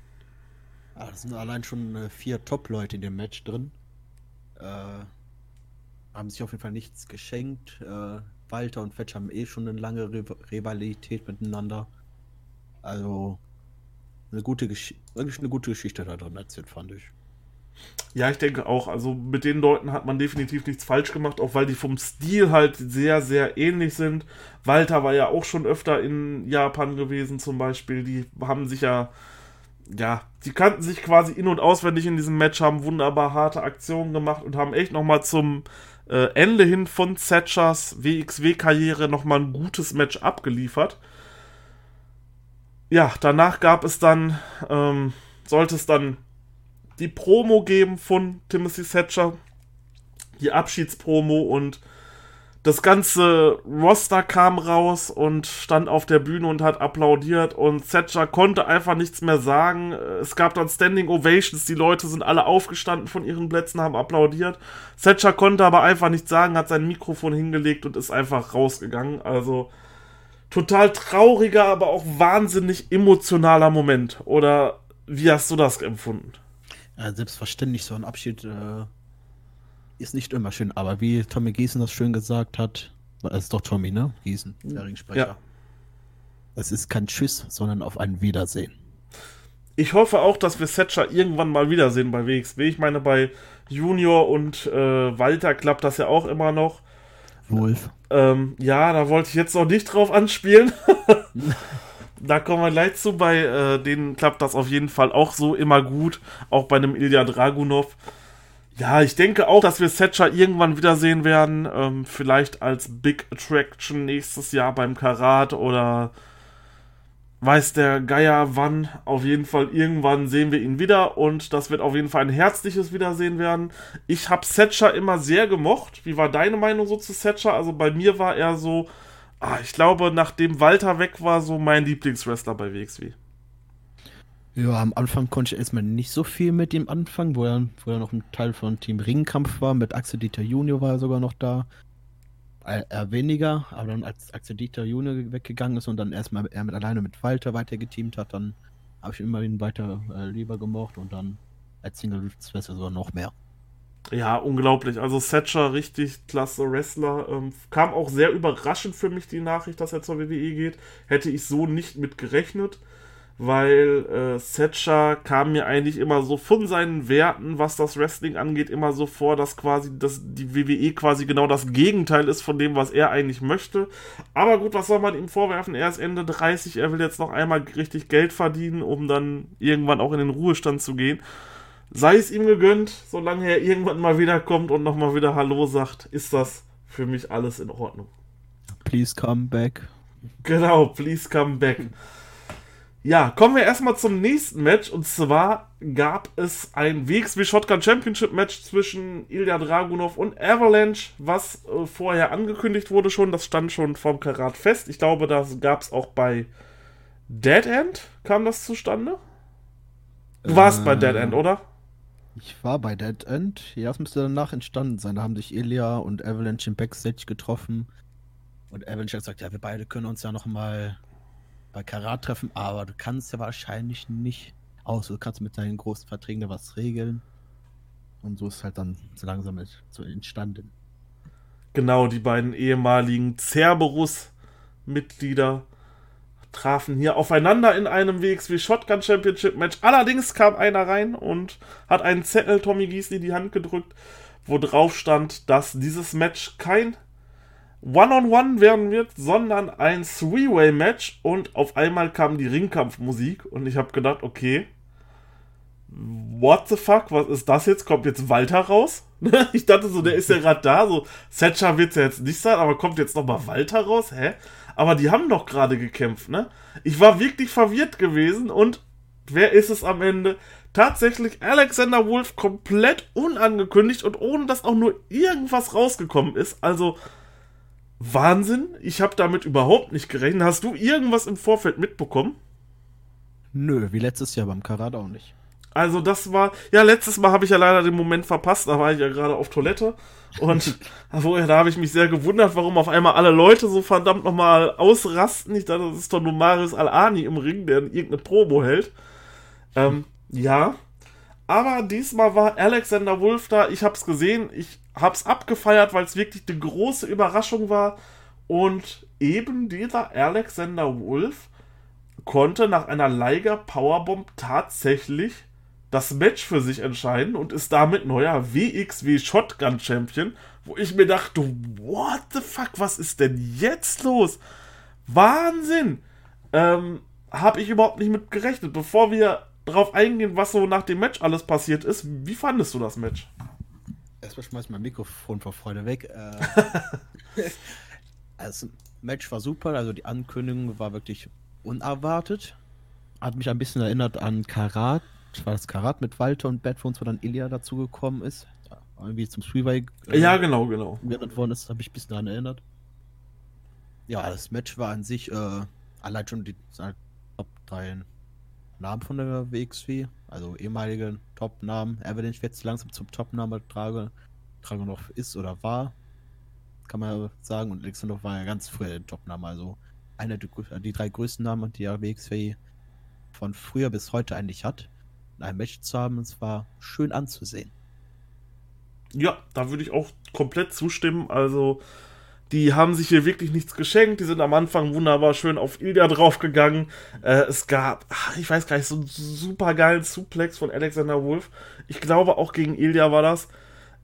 Ah, da sind allein schon äh, vier Top-Leute in dem Match drin. Äh, haben sich auf jeden Fall nichts geschenkt. Äh, Walter und Fetch haben eh schon eine lange Rivalität miteinander. Also eine gute Gesch wirklich eine gute Geschichte da drin erzählt, fand ich. Ja, ich denke auch. Also mit den Leuten hat man definitiv nichts falsch gemacht, auch weil die vom Stil halt sehr, sehr ähnlich sind. Walter war ja auch schon öfter in Japan gewesen zum Beispiel. Die haben sich ja, ja, die kannten sich quasi in- und auswendig in diesem Match, haben wunderbar harte Aktionen gemacht und haben echt nochmal zum äh, Ende hin von Thatchers WXW-Karriere nochmal ein gutes Match abgeliefert. Ja, danach gab es dann, ähm, sollte es dann die Promo geben von Timothy Thatcher, die Abschiedspromo und das ganze Roster kam raus und stand auf der Bühne und hat applaudiert und Thatcher konnte einfach nichts mehr sagen. Es gab dann Standing Ovations, die Leute sind alle aufgestanden von ihren Plätzen, haben applaudiert. Thatcher konnte aber einfach nichts sagen, hat sein Mikrofon hingelegt und ist einfach rausgegangen. Also total trauriger, aber auch wahnsinnig emotionaler Moment. Oder wie hast du das empfunden? Ja, selbstverständlich, so ein Abschied äh, ist nicht immer schön, aber wie Tommy Gießen das schön gesagt hat, es ist doch Tommy, ne? Gießen, der Ringsprecher. Ja. Es ist kein Tschüss, sondern auf ein Wiedersehen. Ich hoffe auch, dass wir Thatcher irgendwann mal wiedersehen bei WXW. Ich meine, bei Junior und äh, Walter klappt das ja auch immer noch. Wolf. Ähm, ja, da wollte ich jetzt noch nicht drauf anspielen. da kommen wir gleich zu. Bei äh, denen klappt das auf jeden Fall auch so immer gut. Auch bei einem Ilya Dragunov Ja, ich denke auch, dass wir Setcher irgendwann wiedersehen werden. Ähm, vielleicht als Big Attraction nächstes Jahr beim Karat oder weiß der Geier wann. Auf jeden Fall irgendwann sehen wir ihn wieder und das wird auf jeden Fall ein herzliches Wiedersehen werden. Ich habe Setcher immer sehr gemocht. Wie war deine Meinung so zu Setcher? Also bei mir war er so, ah, ich glaube, nachdem Walter weg war, so mein Lieblingswrestler bei WXW. Ja, am Anfang konnte ich erstmal nicht so viel mit ihm anfangen, wo er, wo er noch ein Teil von Team Ringkampf war. Mit Axel Dieter Junior war er sogar noch da eher weniger, aber dann als Axel Dieter Junior weggegangen ist und dann erstmal er mit alleine mit Walter weiter geteamt hat, dann habe ich immerhin weiter äh, lieber gemocht und dann als Single Wrestler sogar noch mehr. Ja, unglaublich. Also Setcher, richtig klasse Wrestler. Ähm, kam auch sehr überraschend für mich die Nachricht, dass er zur WWE geht. Hätte ich so nicht mit gerechnet weil äh, Setcher kam mir eigentlich immer so von seinen Werten, was das Wrestling angeht, immer so vor, dass quasi dass die WWE quasi genau das Gegenteil ist von dem, was er eigentlich möchte. Aber gut, was soll man ihm vorwerfen? Er ist Ende 30, er will jetzt noch einmal richtig Geld verdienen, um dann irgendwann auch in den Ruhestand zu gehen. Sei es ihm gegönnt, solange er irgendwann mal wiederkommt und nochmal wieder Hallo sagt, ist das für mich alles in Ordnung. Please come back. Genau, please come back. Ja, kommen wir erstmal zum nächsten Match. Und zwar gab es ein WXW Shotgun Championship Match zwischen Ilya Dragunov und Avalanche, was äh, vorher angekündigt wurde schon. Das stand schon vom Karat fest. Ich glaube, das gab es auch bei Dead End. Kam das zustande? Du warst bei Dead End, oder? Ich war bei Dead End. Ja, das müsste danach entstanden sein. Da haben sich Ilya und Avalanche im Backstage getroffen. Und Avalanche hat gesagt, ja, wir beide können uns ja noch mal bei Karat treffen, aber du kannst ja wahrscheinlich nicht aus. Du kannst mit deinen großen Verträgen da was regeln. Und so ist halt dann so langsam so entstanden. Genau, die beiden ehemaligen Cerberus-Mitglieder trafen hier aufeinander in einem WXW Shotgun Championship Match. Allerdings kam einer rein und hat einen Zettel Tommy Giesli die Hand gedrückt, wo drauf stand, dass dieses Match kein One-on-One werden wird, sondern ein Three-Way-Match und auf einmal kam die Ringkampfmusik und ich habe gedacht, okay, what the fuck, was ist das jetzt? Kommt jetzt Walter raus? ich dachte so, der ist ja gerade da, so Setcher wird ja jetzt nicht sein, aber kommt jetzt nochmal Walter raus? Hä? Aber die haben doch gerade gekämpft, ne? Ich war wirklich verwirrt gewesen und wer ist es am Ende? Tatsächlich Alexander Wolf komplett unangekündigt und ohne dass auch nur irgendwas rausgekommen ist. Also, Wahnsinn. Ich habe damit überhaupt nicht gerechnet. Hast du irgendwas im Vorfeld mitbekommen? Nö, wie letztes Jahr beim Karat auch nicht. Also das war, ja, letztes Mal habe ich ja leider den Moment verpasst, da war ich ja gerade auf Toilette und da habe ich mich sehr gewundert, warum auf einmal alle Leute so verdammt nochmal ausrasten. Ich dachte, das ist doch nur Marius Al-Ani im Ring, der irgendeine Promo hält. Ähm, ja, aber diesmal war Alexander Wolf da, ich habe es gesehen, ich hab's abgefeiert, weil es wirklich eine große Überraschung war. Und eben dieser Alexander Wolf konnte nach einer Liger Powerbomb tatsächlich das Match für sich entscheiden und ist damit neuer WXW Shotgun Champion, wo ich mir dachte, what the fuck, was ist denn jetzt los? Wahnsinn! Ähm, hab ich überhaupt nicht mit gerechnet. Bevor wir drauf eingehen, was so nach dem Match alles passiert ist, wie fandest du das Match? Erstmal schmeiß mein Mikrofon vor Freude weg. Äh, das Match war super, also die Ankündigung war wirklich unerwartet. Hat mich ein bisschen erinnert an Karat. War das Karat mit Walter und Batwounds, wo dann Ilya dazugekommen ist. Irgendwie zum Freeway. Äh, ja, genau, genau. Genannt worden ist, habe ich ein bisschen daran erinnert. Ja, das Match war an sich äh, allein schon die Top 3 Namen von der WXW, also ehemalige Top-Namen. Avalanche wird jetzt langsam zum Top-Namen trage, noch ist oder war, kann man sagen. Und Alexander war ja ganz früher der Top-Name, also einer der die drei größten Namen, die die WXW von früher bis heute eigentlich hat. In einem Match zu haben, und zwar schön anzusehen. Ja, da würde ich auch komplett zustimmen. Also, die haben sich hier wirklich nichts geschenkt. Die sind am Anfang wunderbar schön auf Ilya draufgegangen. Äh, es gab, ach, ich weiß gar nicht, so einen super geilen Suplex von Alexander Wolf. Ich glaube, auch gegen Ilya war das.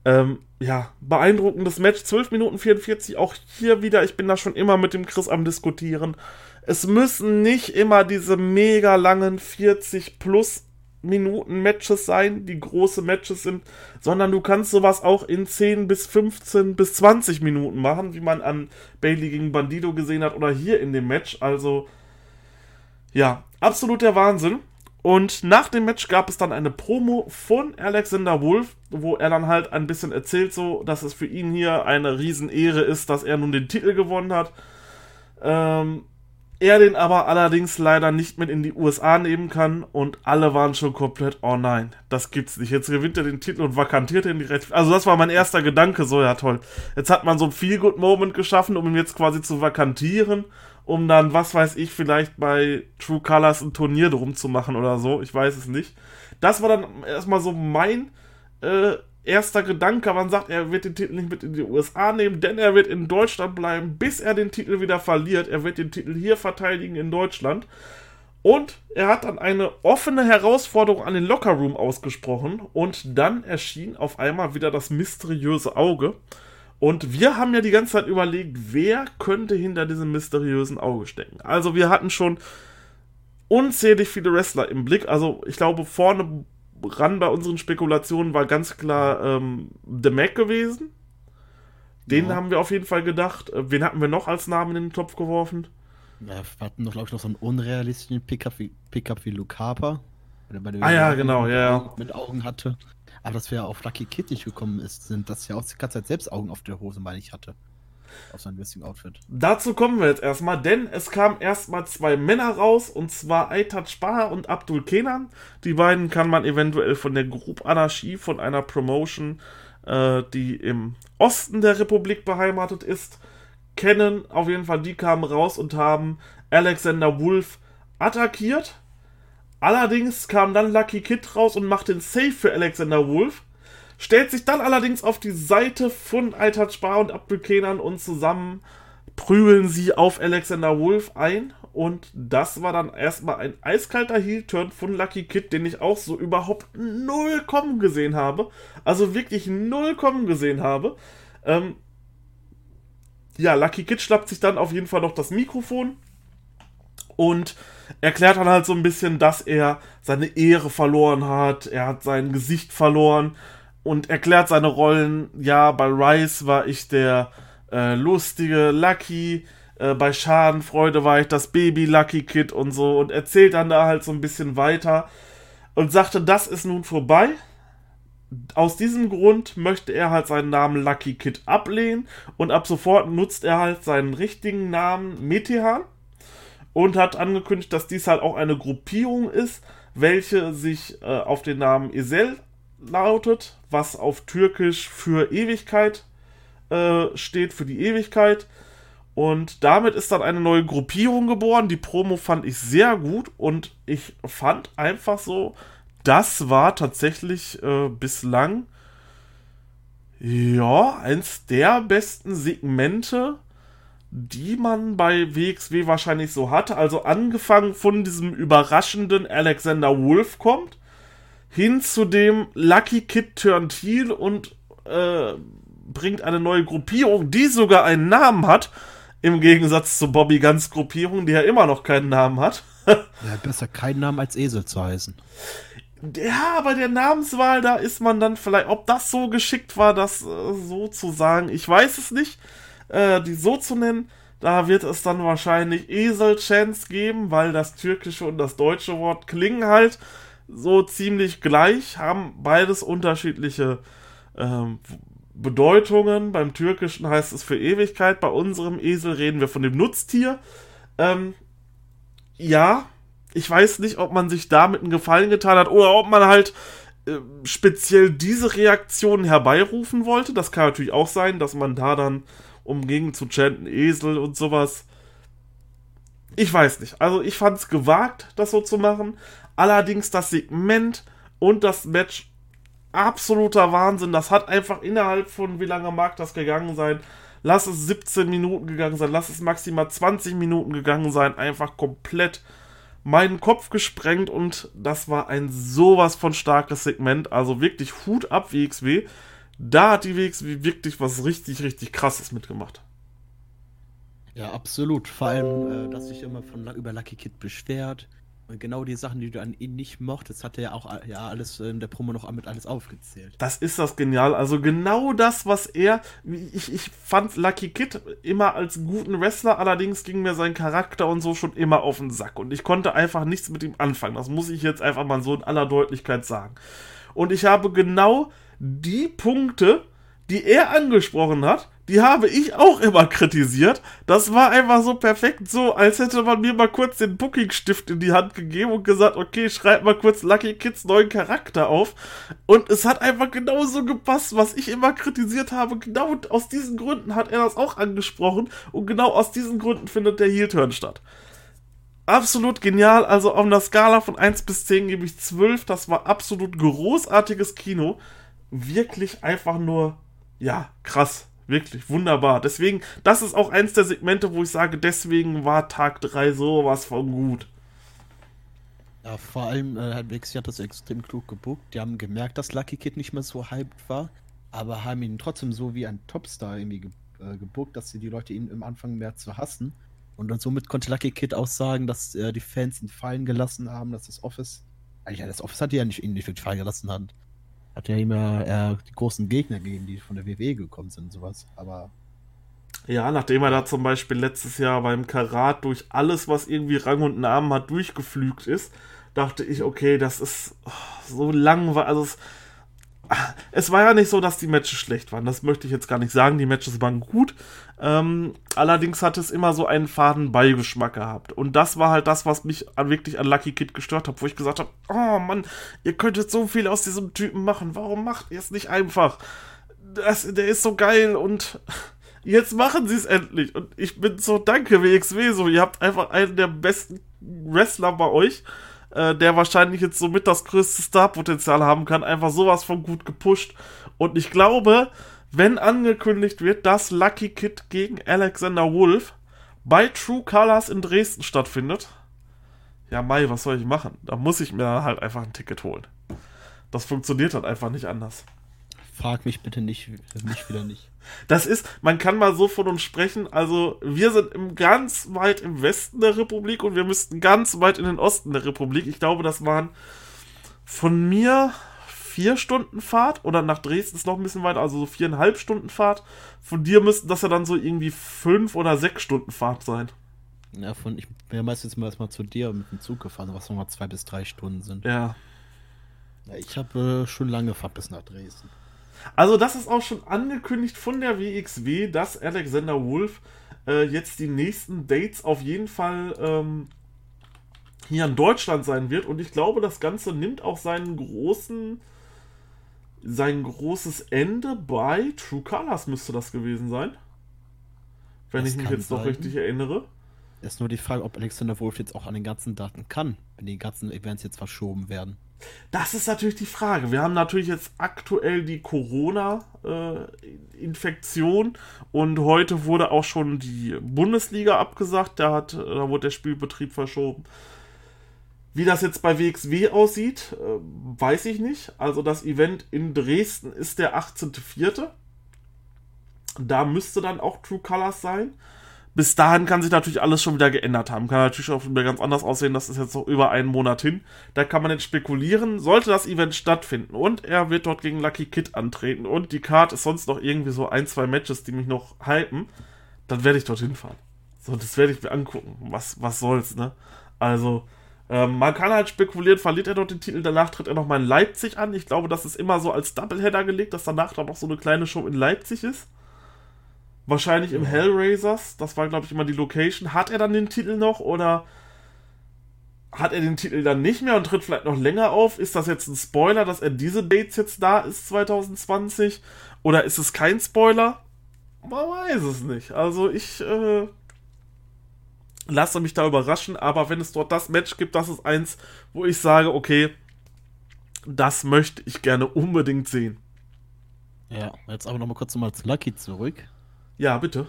Ähm, ja, beeindruckendes Match. 12 Minuten 44. Auch hier wieder, ich bin da schon immer mit dem Chris am Diskutieren. Es müssen nicht immer diese mega langen 40 plus Minuten Matches sein, die große Matches sind, sondern du kannst sowas auch in 10 bis 15 bis 20 Minuten machen, wie man an Bailey gegen Bandido gesehen hat oder hier in dem Match. Also ja, absolut der Wahnsinn. Und nach dem Match gab es dann eine Promo von Alexander Wolf, wo er dann halt ein bisschen erzählt, so, dass es für ihn hier eine Riesenehre ist, dass er nun den Titel gewonnen hat. Ähm, er den aber allerdings leider nicht mit in die USA nehmen kann und alle waren schon komplett, oh nein, das gibt's nicht. Jetzt gewinnt er den Titel und vakantiert ihn direkt. Also das war mein erster Gedanke, so ja toll. Jetzt hat man so ein Feel-Good-Moment geschaffen, um ihn jetzt quasi zu vakantieren um dann, was weiß ich, vielleicht bei True Colors ein Turnier drum zu machen oder so. Ich weiß es nicht. Das war dann erstmal so mein äh, erster Gedanke. Man sagt, er wird den Titel nicht mit in die USA nehmen, denn er wird in Deutschland bleiben, bis er den Titel wieder verliert. Er wird den Titel hier verteidigen in Deutschland. Und er hat dann eine offene Herausforderung an den Lockerroom ausgesprochen. Und dann erschien auf einmal wieder das mysteriöse Auge. Und wir haben ja die ganze Zeit überlegt, wer könnte hinter diesem mysteriösen Auge stecken. Also wir hatten schon unzählig viele Wrestler im Blick. Also ich glaube, vorne ran bei unseren Spekulationen war ganz klar ähm, The Mac gewesen. Den ja. haben wir auf jeden Fall gedacht. Äh, wen hatten wir noch als Namen in den Topf geworfen? Ja, wir hatten noch, glaube ich, noch so einen unrealistischen Pickup wie, Pickup wie Luke Harper. ah ja, genau, ja. Mit Augen hatte. Aber dass wir auf Lucky Kid nicht gekommen ist, sind, dass er auch die ganze Zeit selbst Augen auf der Hose, meine ich, hatte. Auf seinem Wrestling-Outfit. Dazu kommen wir jetzt erstmal, denn es kamen erstmal zwei Männer raus, und zwar Aitat Bahar und Abdul Kenan. Die beiden kann man eventuell von der Group Anarchie, von einer Promotion, äh, die im Osten der Republik beheimatet ist, kennen. Auf jeden Fall, die kamen raus und haben Alexander Wolf attackiert. Allerdings kam dann Lucky Kid raus und macht den Save für Alexander Wolf. Stellt sich dann allerdings auf die Seite von Bar und Abdul und zusammen prügeln sie auf Alexander Wolf ein. Und das war dann erstmal ein eiskalter Heel-Turn von Lucky Kid, den ich auch so überhaupt null kommen gesehen habe. Also wirklich null kommen gesehen habe. Ähm ja, Lucky Kid schnappt sich dann auf jeden Fall noch das Mikrofon und erklärt dann halt so ein bisschen, dass er seine Ehre verloren hat, er hat sein Gesicht verloren und erklärt seine Rollen. Ja, bei Rice war ich der äh, lustige Lucky, äh, bei Schadenfreude war ich das Baby Lucky Kid und so und erzählt dann da halt so ein bisschen weiter und sagte, das ist nun vorbei. Aus diesem Grund möchte er halt seinen Namen Lucky Kid ablehnen und ab sofort nutzt er halt seinen richtigen Namen Metehan und hat angekündigt, dass dies halt auch eine Gruppierung ist, welche sich äh, auf den Namen Esel lautet, was auf Türkisch für Ewigkeit äh, steht, für die Ewigkeit. Und damit ist dann eine neue Gruppierung geboren. Die Promo fand ich sehr gut und ich fand einfach so, das war tatsächlich äh, bislang ja eins der besten Segmente die man bei WXW wahrscheinlich so hatte. Also angefangen von diesem überraschenden Alexander Wolf kommt, hin zu dem Lucky Kid turned heel und äh, bringt eine neue Gruppierung, die sogar einen Namen hat. Im Gegensatz zu Bobby Guns Gruppierung, die ja immer noch keinen Namen hat. ja, besser keinen Namen als Esel zu heißen. Ja, bei der Namenswahl, da ist man dann vielleicht, ob das so geschickt war, das äh, so zu sagen, ich weiß es nicht äh, die so zu nennen. Da wird es dann wahrscheinlich Esel-Chance geben, weil das türkische und das deutsche Wort klingen halt so ziemlich gleich, haben beides unterschiedliche ähm, Bedeutungen. Beim türkischen heißt es für Ewigkeit, bei unserem Esel reden wir von dem Nutztier. Ähm, ja, ich weiß nicht, ob man sich damit einen Gefallen getan hat oder ob man halt äh, speziell diese Reaktion herbeirufen wollte. Das kann natürlich auch sein, dass man da dann um zu chanten Esel und sowas. Ich weiß nicht. Also ich fand es gewagt, das so zu machen. Allerdings das Segment und das Match absoluter Wahnsinn. Das hat einfach innerhalb von wie lange mag das gegangen sein? Lass es 17 Minuten gegangen sein, lass es maximal 20 Minuten gegangen sein. Einfach komplett meinen Kopf gesprengt und das war ein sowas von starkes Segment. Also wirklich Hut ab, WXW da hat die WXW wirklich was richtig, richtig krasses mitgemacht. Ja, absolut. Vor allem, äh, dass sich immer von über Lucky Kid beschwert. Genau die Sachen, die du an ihm nicht mochtest, hat er ja auch ja, alles in der Promo noch mit alles aufgezählt. Das ist das genial. Also genau das, was er. Ich, ich fand Lucky Kid immer als guten Wrestler, allerdings ging mir sein Charakter und so schon immer auf den Sack. Und ich konnte einfach nichts mit ihm anfangen. Das muss ich jetzt einfach mal so in aller Deutlichkeit sagen. Und ich habe genau die Punkte, die er angesprochen hat, die habe ich auch immer kritisiert. Das war einfach so perfekt, so als hätte man mir mal kurz den Bookingstift in die Hand gegeben und gesagt, okay, schreib mal kurz Lucky Kids neuen Charakter auf. Und es hat einfach genauso gepasst, was ich immer kritisiert habe. Genau aus diesen Gründen hat er das auch angesprochen und genau aus diesen Gründen findet der Heel-Turn statt. Absolut genial, also auf einer Skala von 1 bis 10 gebe ich 12. Das war absolut großartiges Kino. Wirklich einfach nur, ja, krass Wirklich wunderbar. Deswegen, das ist auch eins der Segmente, wo ich sage, deswegen war Tag 3 sowas von gut. Ja, vor allem äh, hat Wixi hat das extrem klug gebuckt. Die haben gemerkt, dass Lucky Kid nicht mehr so hyped war, aber haben ihn trotzdem so wie ein Topstar irgendwie ge äh, gebuckt, dass sie die Leute ihn im Anfang mehr zu hassen. Und dann somit konnte Lucky Kid auch sagen, dass äh, die Fans ihn fallen gelassen haben, dass das Office. Eigentlich, das Office hat die ja nicht ihn nicht fallen gelassen haben hat ja immer eher die großen Gegner gegeben, die von der WWE gekommen sind und sowas. Aber. Ja, nachdem er da zum Beispiel letztes Jahr beim Karat durch alles, was irgendwie Rang und Namen hat, durchgeflügt ist, dachte ich, okay, das ist oh, so langweilig. Also es war ja nicht so, dass die Matches schlecht waren. Das möchte ich jetzt gar nicht sagen. Die Matches waren gut. Ähm, allerdings hat es immer so einen faden Beigeschmack gehabt. Und das war halt das, was mich an, wirklich an Lucky Kid gestört hat, wo ich gesagt habe: Oh Mann, ihr könntet so viel aus diesem Typen machen. Warum macht ihr es nicht einfach? Das, der ist so geil und jetzt machen sie es endlich. Und ich bin so, danke, WXW. So, ihr habt einfach einen der besten Wrestler bei euch äh, der wahrscheinlich jetzt somit das größte Starpotenzial haben kann, einfach sowas von gut gepusht. Und ich glaube, wenn angekündigt wird, dass Lucky Kid gegen Alexander Wolf bei True Colors in Dresden stattfindet, ja, Mai, was soll ich machen? Da muss ich mir halt einfach ein Ticket holen. Das funktioniert halt einfach nicht anders. Frag mich bitte nicht, mich wieder nicht. Das ist, man kann mal so von uns sprechen, also wir sind im, ganz weit im Westen der Republik und wir müssten ganz weit in den Osten der Republik. Ich glaube, das waren von mir vier Stunden Fahrt oder nach Dresden ist noch ein bisschen weiter, also so viereinhalb Stunden Fahrt. Von dir müssten das ja dann so irgendwie fünf oder sechs Stunden Fahrt sein. Ja, von ich bin ja meistens mal erstmal zu dir mit dem Zug gefahren, was nochmal zwei bis drei Stunden sind. Ja. ja ich habe äh, schon lange Fahrt bis nach Dresden. Also das ist auch schon angekündigt von der WXW, dass Alexander Wolf äh, jetzt die nächsten Dates auf jeden Fall ähm, hier in Deutschland sein wird. Und ich glaube, das Ganze nimmt auch seinen großen, sein großes Ende bei True Colors müsste das gewesen sein. Wenn das ich mich jetzt sein. noch richtig erinnere. Ist nur die Frage, ob Alexander Wolf jetzt auch an den ganzen Daten kann, wenn die ganzen Events jetzt verschoben werden. Das ist natürlich die Frage. Wir haben natürlich jetzt aktuell die Corona-Infektion äh, und heute wurde auch schon die Bundesliga abgesagt. Da, hat, da wurde der Spielbetrieb verschoben. Wie das jetzt bei WXW aussieht, äh, weiß ich nicht. Also das Event in Dresden ist der 18.04. Da müsste dann auch True Colors sein bis dahin kann sich natürlich alles schon wieder geändert haben. Kann natürlich auch wieder ganz anders aussehen. Das ist jetzt noch über einen Monat hin. Da kann man jetzt spekulieren. Sollte das Event stattfinden und er wird dort gegen Lucky Kid antreten und die Card ist sonst noch irgendwie so ein, zwei Matches, die mich noch hypen, dann werde ich dorthin fahren. So, das werde ich mir angucken. Was, was soll's, ne? Also, ähm, man kann halt spekulieren, verliert er dort den Titel, danach tritt er nochmal in Leipzig an. Ich glaube, das ist immer so als Doubleheader gelegt, dass danach dann noch so eine kleine Show in Leipzig ist. Wahrscheinlich im Hellraisers. Das war, glaube ich, immer die Location. Hat er dann den Titel noch oder hat er den Titel dann nicht mehr und tritt vielleicht noch länger auf? Ist das jetzt ein Spoiler, dass er diese Dates jetzt da ist 2020? Oder ist es kein Spoiler? Man weiß es nicht. Also ich äh, lasse mich da überraschen, aber wenn es dort das Match gibt, das ist eins, wo ich sage, okay, das möchte ich gerne unbedingt sehen. Ja, jetzt aber nochmal kurz nochmal zu Lucky zurück. Ja, bitte.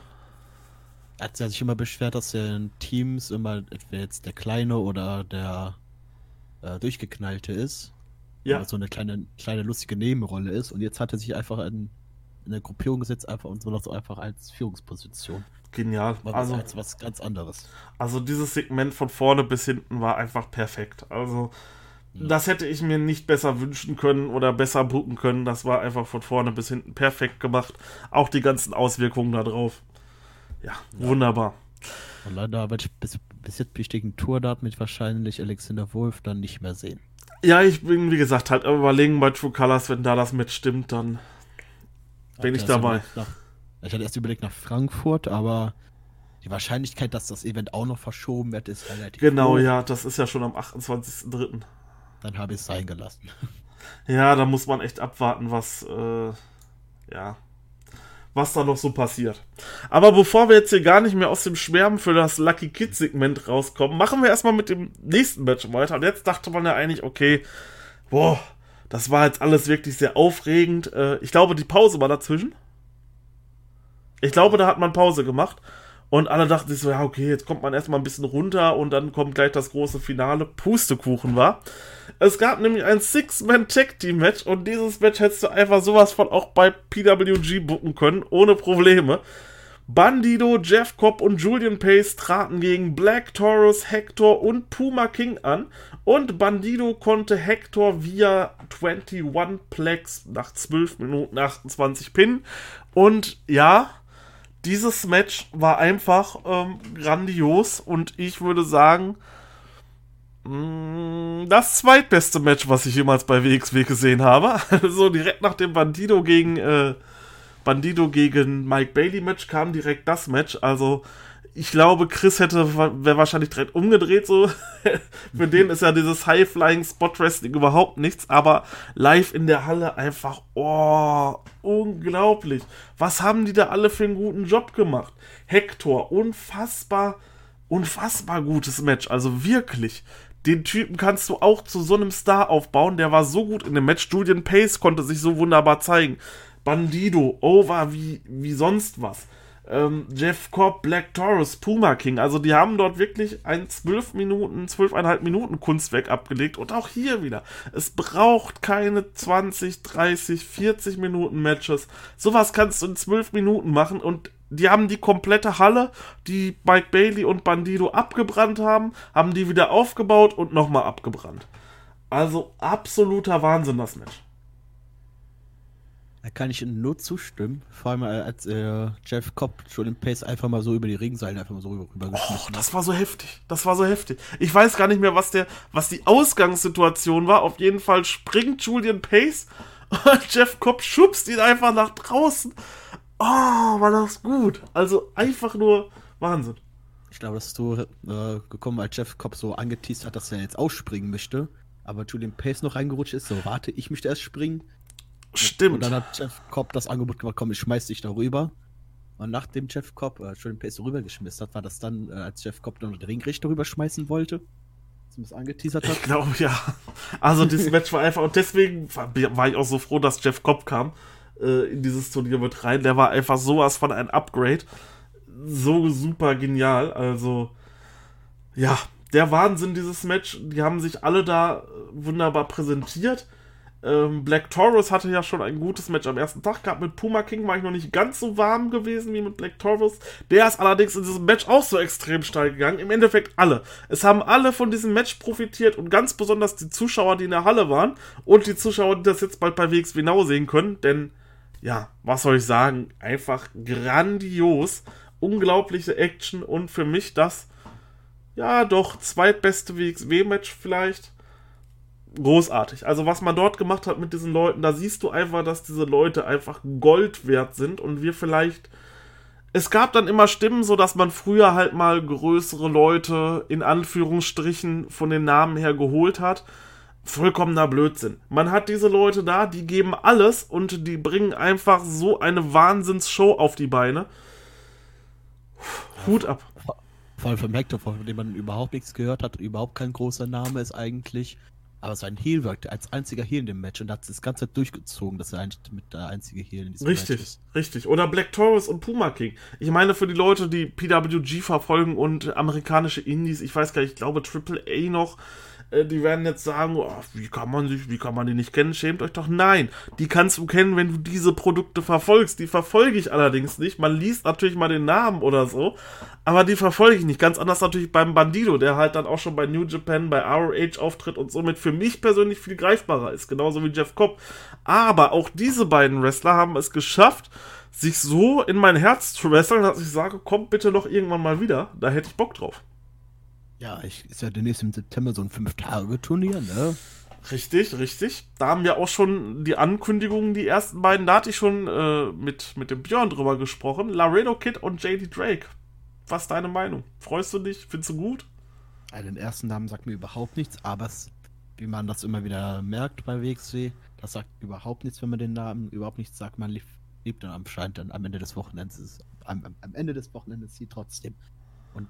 Er hat sich immer beschwert, dass er in Teams immer entweder jetzt der Kleine oder der äh, Durchgeknallte ist. Ja. So eine kleine, kleine lustige Nebenrolle ist. Und jetzt hat er sich einfach in, in der Gruppierung gesetzt einfach und so einfach als Führungsposition. genial. War also, also was ganz anderes. Also dieses Segment von vorne bis hinten war einfach perfekt. Also ja. das hätte ich mir nicht besser wünschen können oder besser buchen können. Das war einfach von vorne bis hinten perfekt gemacht. Auch die ganzen Auswirkungen da drauf. Ja, ja. wunderbar. Und leider wird bis, bis jetzt bestätigen Tourdaten mit wahrscheinlich Alexander Wolf dann nicht mehr sehen. Ja, ich bin, wie gesagt, halt überlegen bei True Colors, wenn da das mitstimmt, dann bin ich dabei. Nach, ich hatte erst überlegt nach Frankfurt, aber die Wahrscheinlichkeit, dass das Event auch noch verschoben wird, ist relativ Genau, hoch. ja, das ist ja schon am 28.03. Dann habe ich es sein gelassen. Ja, da muss man echt abwarten, was, äh, ja, was da noch so passiert. Aber bevor wir jetzt hier gar nicht mehr aus dem Schwärmen für das Lucky Kid Segment rauskommen, machen wir erstmal mit dem nächsten Match weiter. Und jetzt dachte man ja eigentlich, okay, boah, das war jetzt alles wirklich sehr aufregend. Äh, ich glaube, die Pause war dazwischen. Ich glaube, da hat man Pause gemacht. Und alle dachten sich so, ja, okay, jetzt kommt man erstmal ein bisschen runter und dann kommt gleich das große Finale. Pustekuchen war. Es gab nämlich ein Six-Man-Tag-Team-Match und dieses Match hättest du einfach sowas von auch bei PWG booken können, ohne Probleme. Bandido, Jeff Cobb und Julian Pace traten gegen Black Taurus, Hector und Puma King an und Bandido konnte Hector via 21 Plex nach 12 Minuten 28 pinnen und ja, dieses Match war einfach ähm, grandios und ich würde sagen, mh, mm, das zweitbeste Match, was ich jemals bei WXW gesehen habe. Also direkt nach dem Bandido gegen äh, Bandido gegen Mike Bailey Match kam direkt das Match. Also ich glaube, Chris hätte wäre wahrscheinlich direkt umgedreht so. Für den ist ja dieses High Flying Spot Wrestling überhaupt nichts, aber live in der Halle einfach oh, unglaublich. Was haben die da alle für einen guten Job gemacht? Hector, unfassbar unfassbar gutes Match, also wirklich. Den Typen kannst du auch zu so einem Star aufbauen, der war so gut in dem Match. Julian Pace konnte sich so wunderbar zeigen. Bandido, over wie, wie sonst was ähm, Jeff Cobb, Black Taurus, Puma King. Also die haben dort wirklich ein 12 Minuten, 12,5 Minuten Kunstwerk abgelegt. Und auch hier wieder. Es braucht keine 20, 30, 40 Minuten Matches. Sowas kannst du in 12 Minuten machen und die haben die komplette Halle, die Mike Bailey und Bandido abgebrannt haben, haben die wieder aufgebaut und nochmal abgebrannt. Also absoluter Wahnsinn, das Match. Da kann ich nur zustimmen. Vor allem äh, als äh, Jeff Cobb schon im Pace einfach mal so über die Ringseile einfach mal so rübergeschmissen oh, Das war so heftig. Das war so heftig. Ich weiß gar nicht mehr, was der, was die Ausgangssituation war. Auf jeden Fall springt Julian Pace und Jeff Cobb schubst ihn einfach nach draußen. Oh, war das gut. Also einfach nur Wahnsinn. Ich glaube, dass du äh, gekommen, als Jeff Cobb so angeteased hat, dass er jetzt ausspringen möchte. Aber Julian Pace noch reingerutscht ist, so warte, ich möchte erst springen. Stimmt. Und dann hat Jeff Cobb das Angebot gemacht, komm, ich schmeiß dich darüber. Und nachdem Jeff Cobb äh, schon den Pace rübergeschmissen hat, war das dann, äh, als Jeff Cobb dann den Ringrichter rüberschmeißen wollte. Zumindest angeteasert hat. Ich glaube, ja. Also, dieses Match war einfach, und deswegen war ich auch so froh, dass Jeff Cobb kam äh, in dieses Turnier mit rein. Der war einfach sowas von ein Upgrade. So super genial. Also, ja, der Wahnsinn, dieses Match. Die haben sich alle da wunderbar präsentiert. Ähm, Black Taurus hatte ja schon ein gutes Match am ersten Tag gehabt. Mit Puma King war ich noch nicht ganz so warm gewesen wie mit Black Taurus. Der ist allerdings in diesem Match auch so extrem steil gegangen. Im Endeffekt alle. Es haben alle von diesem Match profitiert und ganz besonders die Zuschauer, die in der Halle waren und die Zuschauer, die das jetzt bald bei WXW Now sehen können. Denn, ja, was soll ich sagen? Einfach grandios. Unglaubliche Action und für mich das, ja, doch zweitbeste WXW-Match vielleicht großartig. Also was man dort gemacht hat mit diesen Leuten, da siehst du einfach, dass diese Leute einfach Gold wert sind und wir vielleicht es gab dann immer Stimmen, so dass man früher halt mal größere Leute in Anführungsstrichen von den Namen her geholt hat. Vollkommener Blödsinn. Man hat diese Leute da, die geben alles und die bringen einfach so eine Wahnsinnsshow auf die Beine. Hut ab. Vor allem von Hector, von dem man überhaupt nichts gehört hat, überhaupt kein großer Name ist eigentlich Aber sein Heal wirkte als einziger Heal in dem Match und hat das ganze Zeit durchgezogen, dass er eigentlich mit der einzige Heal in diesem Richtig, Match ist. richtig. Oder Black Taurus und Puma King. Ich meine, für die Leute, die PWG verfolgen und amerikanische Indies, ich weiß gar nicht, ich glaube Triple A noch, die werden jetzt sagen, oh, wie kann man sich, wie kann man die nicht kennen? Schämt euch doch. Nein, die kannst du kennen, wenn du diese Produkte verfolgst. Die verfolge ich allerdings nicht. Man liest natürlich mal den Namen oder so, aber die verfolge ich nicht. Ganz anders natürlich beim Bandido, der halt dann auch schon bei New Japan, bei ROH auftritt und somit für mich persönlich viel greifbarer ist. Genauso wie Jeff Cobb. Aber auch diese beiden Wrestler haben es geschafft, sich so in mein Herz zu wresteln, dass ich sage, kommt bitte noch irgendwann mal wieder. Da hätte ich Bock drauf. Ja, ich, ist ja demnächst im September so ein Fünf-Tage-Turnier, ne? Richtig, richtig. Da haben wir auch schon die Ankündigungen, die ersten beiden, da hatte ich schon äh, mit, mit dem Björn drüber gesprochen. Laredo Kid und JD Drake. Was ist deine Meinung? Freust du dich? Findest du gut? Also den ersten Namen sagt mir überhaupt nichts, aber es, wie man das immer wieder merkt bei WXW, das sagt überhaupt nichts, wenn man den Namen überhaupt nichts sagt. Man liebt, liebt dann anscheinend dann am Ende des Wochenendes, am, am, am Ende des Wochenendes sie trotzdem. Und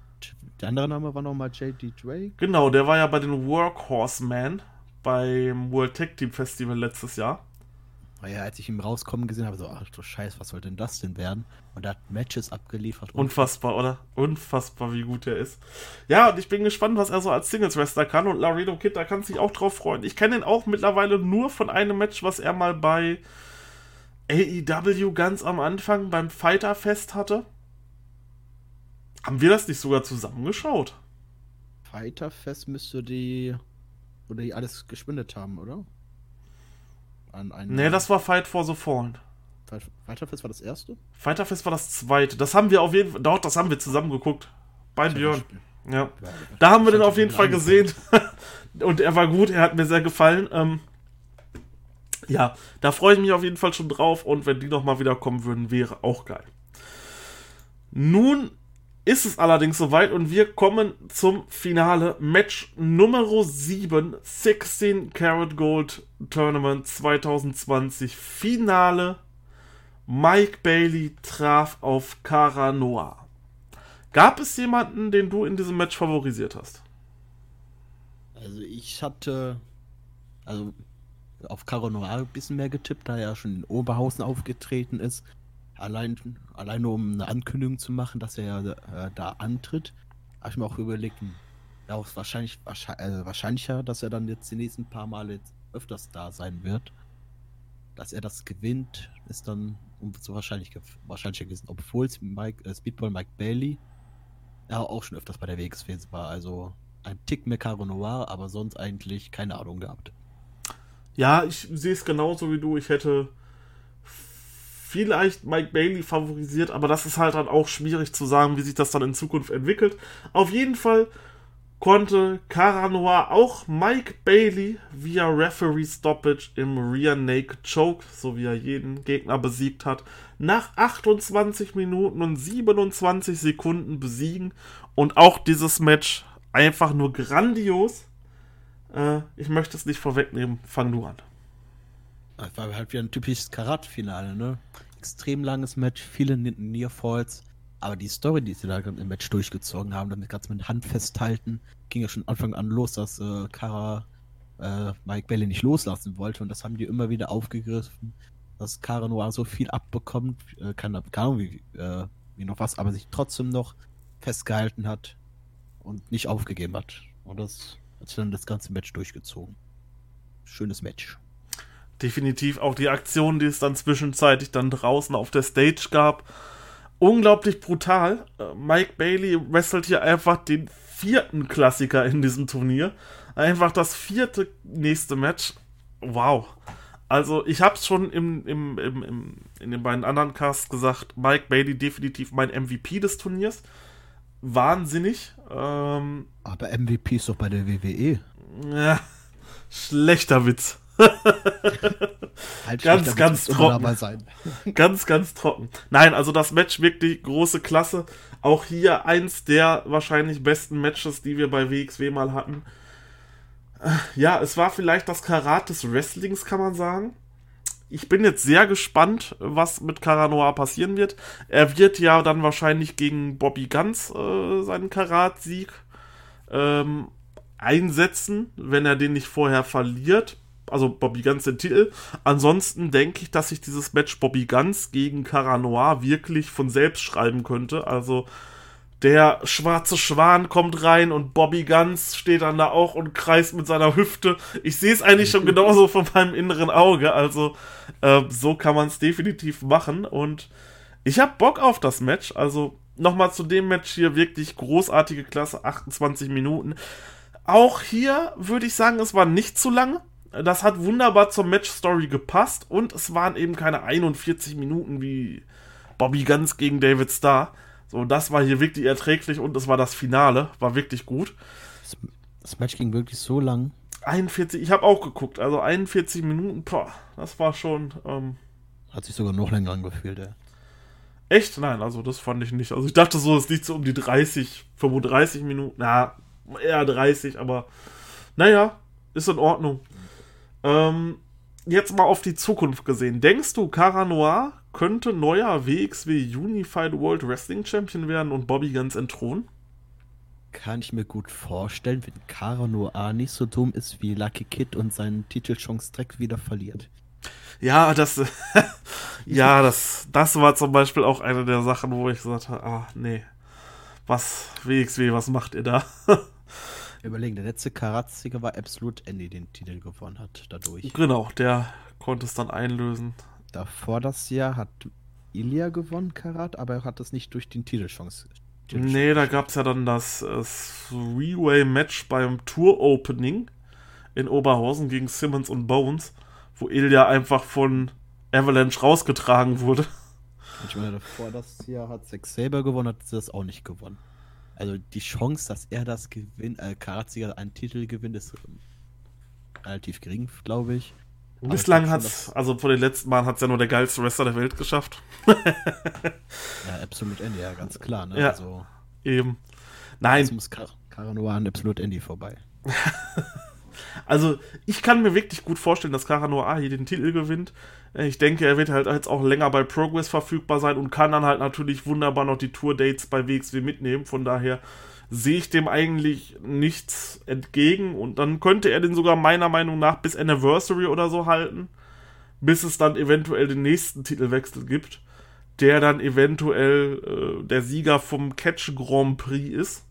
der andere Name war nochmal JD Drake. Genau, der war ja bei den Workhorsemen beim World Tag Team Festival letztes Jahr. Naja, als ich ihn rauskommen gesehen habe, so, ach du Scheiß, was soll denn das denn werden? Und er hat Matches abgeliefert. Unfassbar, oder? Unfassbar, wie gut er ist. Ja, und ich bin gespannt, was er so als Singles-Wrestler kann. Und Laredo Kid, da kann sich auch drauf freuen. Ich kenne ihn auch mittlerweile nur von einem Match, was er mal bei AEW ganz am Anfang beim Fighter Fest hatte. Haben wir das nicht sogar zusammengeschaut? Fighterfest müsste die. Oder die alles gespendet haben, oder? An einen nee, das war Fight for the Fallen. Fighterfest war das erste? Fighterfest war das zweite. Das haben wir auf jeden Fall. Doch, das haben wir zusammen geguckt. Bei Björn. Ja. Da haben wir den auf jeden Fall gesehen. Und er war gut, er hat mir sehr gefallen. Ähm, ja, da freue ich mich auf jeden Fall schon drauf. Und wenn die nochmal wiederkommen würden, wäre auch geil. Nun ist es allerdings soweit und wir kommen zum Finale. Match Nummer 7, 16 Karat Gold Tournament 2020. Finale. Mike Bailey traf auf Cara Noah. Gab es jemanden, den du in diesem Match favorisiert hast? Also ich hatte also auf Cara Noah ein bisschen mehr getippt, da er ja schon in Oberhausen aufgetreten ist. Allein, allein nur um eine Ankündigung zu machen, dass er äh, da antritt, habe ich mir auch überlegt, ja, auch wahrscheinlich, wahrscheinlich äh, wahrscheinlicher, dass er dann jetzt die nächsten paar Male öfters da sein wird. Dass er das gewinnt, ist dann so wahrscheinlich, wahrscheinlicher gewesen, obwohl Mike, äh, Speedball Mike Bailey ja auch schon öfters bei der WXW war. Also ein Tick mehr Caro Noir, aber sonst eigentlich keine Ahnung gehabt. Ja, ich sehe es genauso wie du. Ich hätte vielleicht Mike Bailey favorisiert, aber das ist halt dann auch schwierig zu sagen, wie sich das dann in Zukunft entwickelt. Auf jeden Fall konnte Cara Noir auch Mike Bailey via Referee Stoppage im Rear Naked Choke, so wie er jeden Gegner besiegt hat, nach 28 Minuten und 27 Sekunden besiegen. Und auch dieses Match einfach nur grandios. Äh, ich möchte es nicht vorwegnehmen. Fang du an. Das war halt wieder ein typisches Karat-Finale, ne? Extrem langes Match, viele Nearfalls. Aber die Story, die sie da im Match durchgezogen haben, damit ganz mit Hand festhalten, ging ja schon Anfang an los, dass äh, Kara äh, Mike Bailey nicht loslassen wollte. Und das haben die immer wieder aufgegriffen, dass Kara Noir so viel abbekommt, äh, keine, Ahnung wie, äh, wie noch was, aber sich trotzdem noch festgehalten hat und nicht aufgegeben hat. Und das hat sich dann das ganze Match durchgezogen. Schönes Match definitiv auch die Aktion, die es dann zwischenzeitlich dann draußen auf der Stage gab. Unglaublich brutal. Äh, Mike Bailey wrestelt hier einfach den vierten Klassiker in diesem Turnier. Einfach das vierte nächste Match. Wow. Also, ich habe es schon im, im, im, im, in den beiden anderen Casts gesagt. Mike Bailey definitiv mein MVP des Turniers. Wahnsinnig. Ähm, Aber MVP ist doch bei der WWE. Ja, schlechter Witz. Halt ganz, ganz trocken. ganz, ganz trocken. Nein, also das Match wirklich große Klasse. Auch hier eins der wahrscheinlich besten Matches, die wir bei WXW mal hatten. Ja, es war vielleicht das Karat des Wrestlings, kann man sagen. Ich bin jetzt sehr gespannt, was mit Caranoa passieren wird. Er wird ja dann wahrscheinlich gegen Bobby Guns äh, seinen Karat-Sieg ähm, einsetzen, wenn er den nicht vorher verliert. Also Bobby Guns den Titel. Ansonsten denke ich, dass sich dieses Match Bobby Guns gegen Cara Noir wirklich von selbst schreiben könnte. Also der schwarze Schwan kommt rein und Bobby Guns steht dann da auch und kreist mit seiner Hüfte. Ich sehe es eigentlich schon genauso von meinem inneren Auge. Also äh, so kann man es definitiv machen. Und ich habe Bock auf das Match. Also nochmal zu dem Match hier wirklich großartige Klasse, 28 Minuten. Auch hier würde ich sagen, es war nicht zu lange. Das hat wunderbar zur Match-Story gepasst und es waren eben keine 41 Minuten wie Bobby Guns gegen David Starr. So, das war hier wirklich erträglich und es war das Finale, war wirklich gut. Das, Match ging wirklich so lang. 41, ich habe auch geguckt, also 41 Minuten, boah, das war schon. Ähm, Hat sich sogar noch länger angefühlt, ey. Echt? Nein, also das fand ich nicht. Also ich dachte so, es liegt so um die 30, 35 Minuten. Na, eher 30, aber naja, ist in Ordnung. Ähm, jetzt mal auf die Zukunft gesehen. Denkst du, Cara Noir könnte neuer WXW Unified World Wrestling Champion werden und Bobby ganz entthronen? Kann ich mir gut vorstellen, wenn Cara Noir nicht so dumm ist wie Lucky Kid und seinen Titelchance direkt wieder verliert. Ja, das, ja, das, das war zum Beispiel auch eine der Sachen, wo ich gesagt habe, ah, nee, was, WXW, was macht ihr da? Überlegen, der letzte Karatsieger war Absolute Andy, den Titel gewonnen hat, dadurch. Genau, der konnte es dann einlösen. Davor das Jahr hat Ilya gewonnen, Karat, aber er hat es nicht durch den Titelchance. Nee, da gab es ja dann das äh, Three-Way-Match beim Tour-Opening in Oberhausen gegen Simmons und Bones, wo Ilya einfach von Avalanche rausgetragen wurde. Ich meine, davor das Jahr hat Zack Saber gewonnen, hat sie das auch nicht gewonnen. Also die Chance, dass er das gewinnt, äh, Karatsieger einen Titel gewinnt, ist ähm, relativ gering, glaube ich. Bislang hat es, also vor den letzten Malen hat es ja nur der geilste Wrestler der Welt geschafft. ja, Absolute Andy, ja, ganz klar. Ne? Ja, also, eben. Nein. Jetzt muss Car Caranoa an Absolute Andy vorbei. also, ich kann mir wirklich gut vorstellen, dass Caranoa hier den Titel gewinnt. Ich denke, er wird halt jetzt auch länger bei Progress verfügbar sein und kann dann halt natürlich wunderbar noch die Tour-Dates bei WXW mitnehmen. Von daher sehe ich dem eigentlich nichts entgegen und dann könnte er den sogar meiner Meinung nach bis Anniversary oder so halten, bis es dann eventuell den nächsten Titelwechsel gibt, der dann eventuell äh, der Sieger vom Catch Grand Prix ist.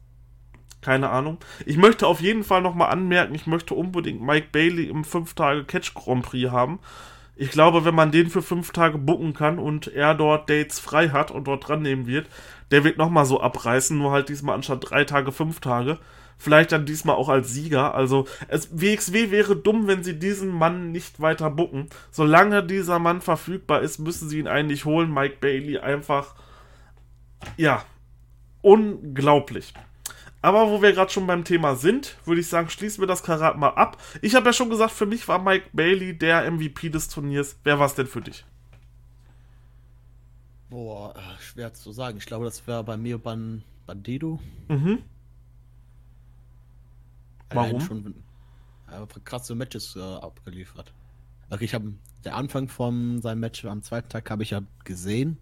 Keine Ahnung. Ich möchte auf jeden Fall nochmal anmerken, ich möchte unbedingt Mike Bailey im 5 Tage Catch Grand Prix haben. Ich glaube, wenn man den für fünf Tage bucken kann und er dort Dates frei hat und dort dran nehmen wird, der wird nochmal so abreißen, nur halt diesmal anstatt drei Tage, fünf Tage. Vielleicht dann diesmal auch als Sieger. Also, es, WXW wäre dumm, wenn sie diesen Mann nicht weiter bucken. Solange dieser Mann verfügbar ist, müssen sie ihn eigentlich holen. Mike Bailey einfach, ja, unglaublich. Aber wo wir gerade schon beim Thema sind, würde ich sagen, schließen wir das Karat mal ab. Ich habe ja schon gesagt, für mich war Mike Bailey der MVP des Turniers. Wer war es denn für dich? Boah, äh, schwer zu sagen. Ich glaube, das wäre bei mir Ban Bandido. Mhm. Warum? Schon äh, krasse Matches äh, abgeliefert. Okay, ich habe der Anfang von seinem Match am zweiten Tag habe ich ja gesehen.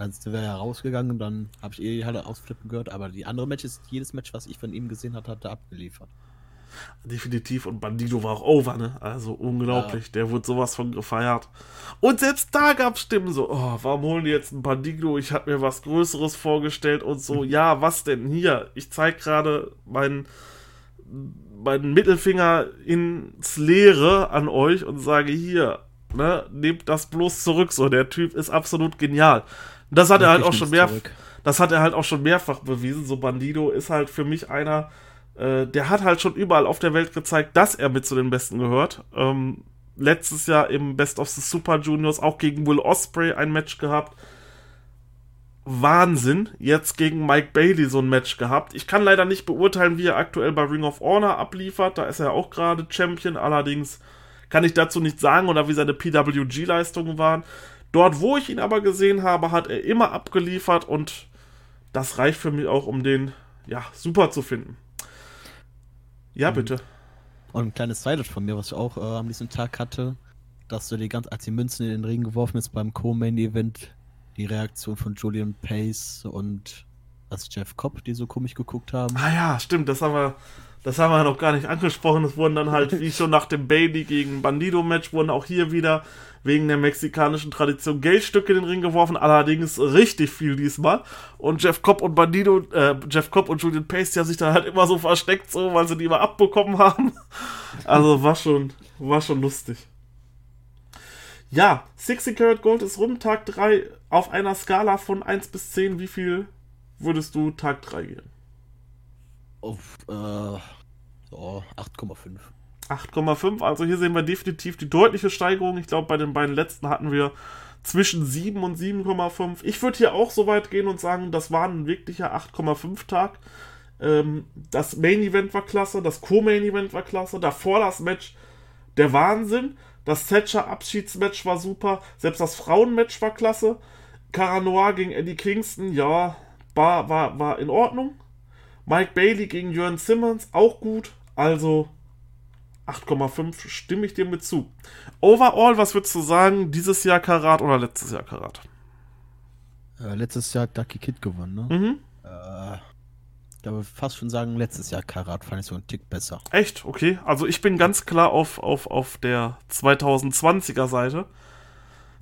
Dann wäre er rausgegangen und dann habe ich eh halt ausflippen gehört, aber die andere Matches, jedes Match, was ich von ihm gesehen hatte, hat er abgeliefert. Definitiv und Bandido war auch over, ne? Also unglaublich, ja. der wurde sowas von gefeiert. Und selbst da gab es Stimmen so, oh, warum holen die jetzt einen Bandido? Ich habe mir was Größeres vorgestellt und so, ja, was denn hier? Ich zeige gerade meinen meinen Mittelfinger ins Leere an euch und sage hier, ne, nehmt das bloß zurück. So, der Typ ist absolut genial. Das hat er halt auch schon mehr, das hat er halt auch schon mehrfach bewiesen. So Bandido ist halt für mich einer, äh, der hat halt schon überall auf der Welt gezeigt, dass er mit zu den Besten gehört. Ähm, letztes Jahr im Best of the Super Juniors auch gegen Will Osprey ein Match gehabt. Wahnsinn. Jetzt gegen Mike Bailey so ein Match gehabt. Ich kann leider nicht beurteilen, wie er aktuell bei Ring of Honor abliefert. Da ist er auch gerade Champion. Allerdings kann ich dazu nicht sagen oder wie seine PWG-Leistungen waren. Dort, wo ich ihn aber gesehen habe, hat er immer abgeliefert und das reicht für mich auch, um den ja super zu finden. Ja, mhm. bitte. Und ein kleines Side von mir, was ich auch äh, am nächsten Tag hatte, dass du die ganz, als die Münzen in den Ring geworfen ist beim Co-Main-Event, die Reaktion von Julian Pace und als Jeff Cobb, die so komisch geguckt haben. Ah ja, stimmt, das haben wir, das haben wir noch gar nicht angesprochen. Es wurden dann halt, wie schon nach dem Bailey gegen Bandido-Match, wurden auch hier wieder wegen der mexikanischen Tradition Geldstücke in den Ring geworfen, allerdings richtig viel diesmal. Und Jeff Cobb und Bandido, äh, Jeff Cobb und Julian Pace, die haben sich dann halt immer so versteckt, so, weil sie die immer abbekommen haben. Also war schon, war schon lustig. Ja, 60 Karat Gold ist rum, Tag 3 auf einer Skala von 1 bis 10. Wie viel würdest du Tag 3 geben? Auf äh, so 8,5. 8,5. Also hier sehen wir definitiv die deutliche Steigerung. Ich glaube, bei den beiden letzten hatten wir zwischen 7 und 7,5. Ich würde hier auch so weit gehen und sagen, das war ein wirklicher 8,5 Tag. Ähm, das Main Event war klasse, das Co-Main Event war klasse, davor das Match der Wahnsinn. Das Thatcher Abschiedsmatch war super, selbst das Frauenmatch war klasse. Cara Noir gegen Eddie Kingston, ja, war, war, war in Ordnung. Mike Bailey gegen Jörn Simmons, auch gut. Also 8,5 stimme ich dir mit zu. Overall, was würdest du sagen, dieses Jahr Karat oder letztes Jahr Karat? Äh, letztes Jahr hat Ducky Kid gewonnen, ne? Mhm. Äh, ich glaube fast schon sagen, letztes Jahr Karat fand ich so einen Tick besser. Echt? Okay. Also ich bin ganz klar auf, auf, auf der 2020er Seite.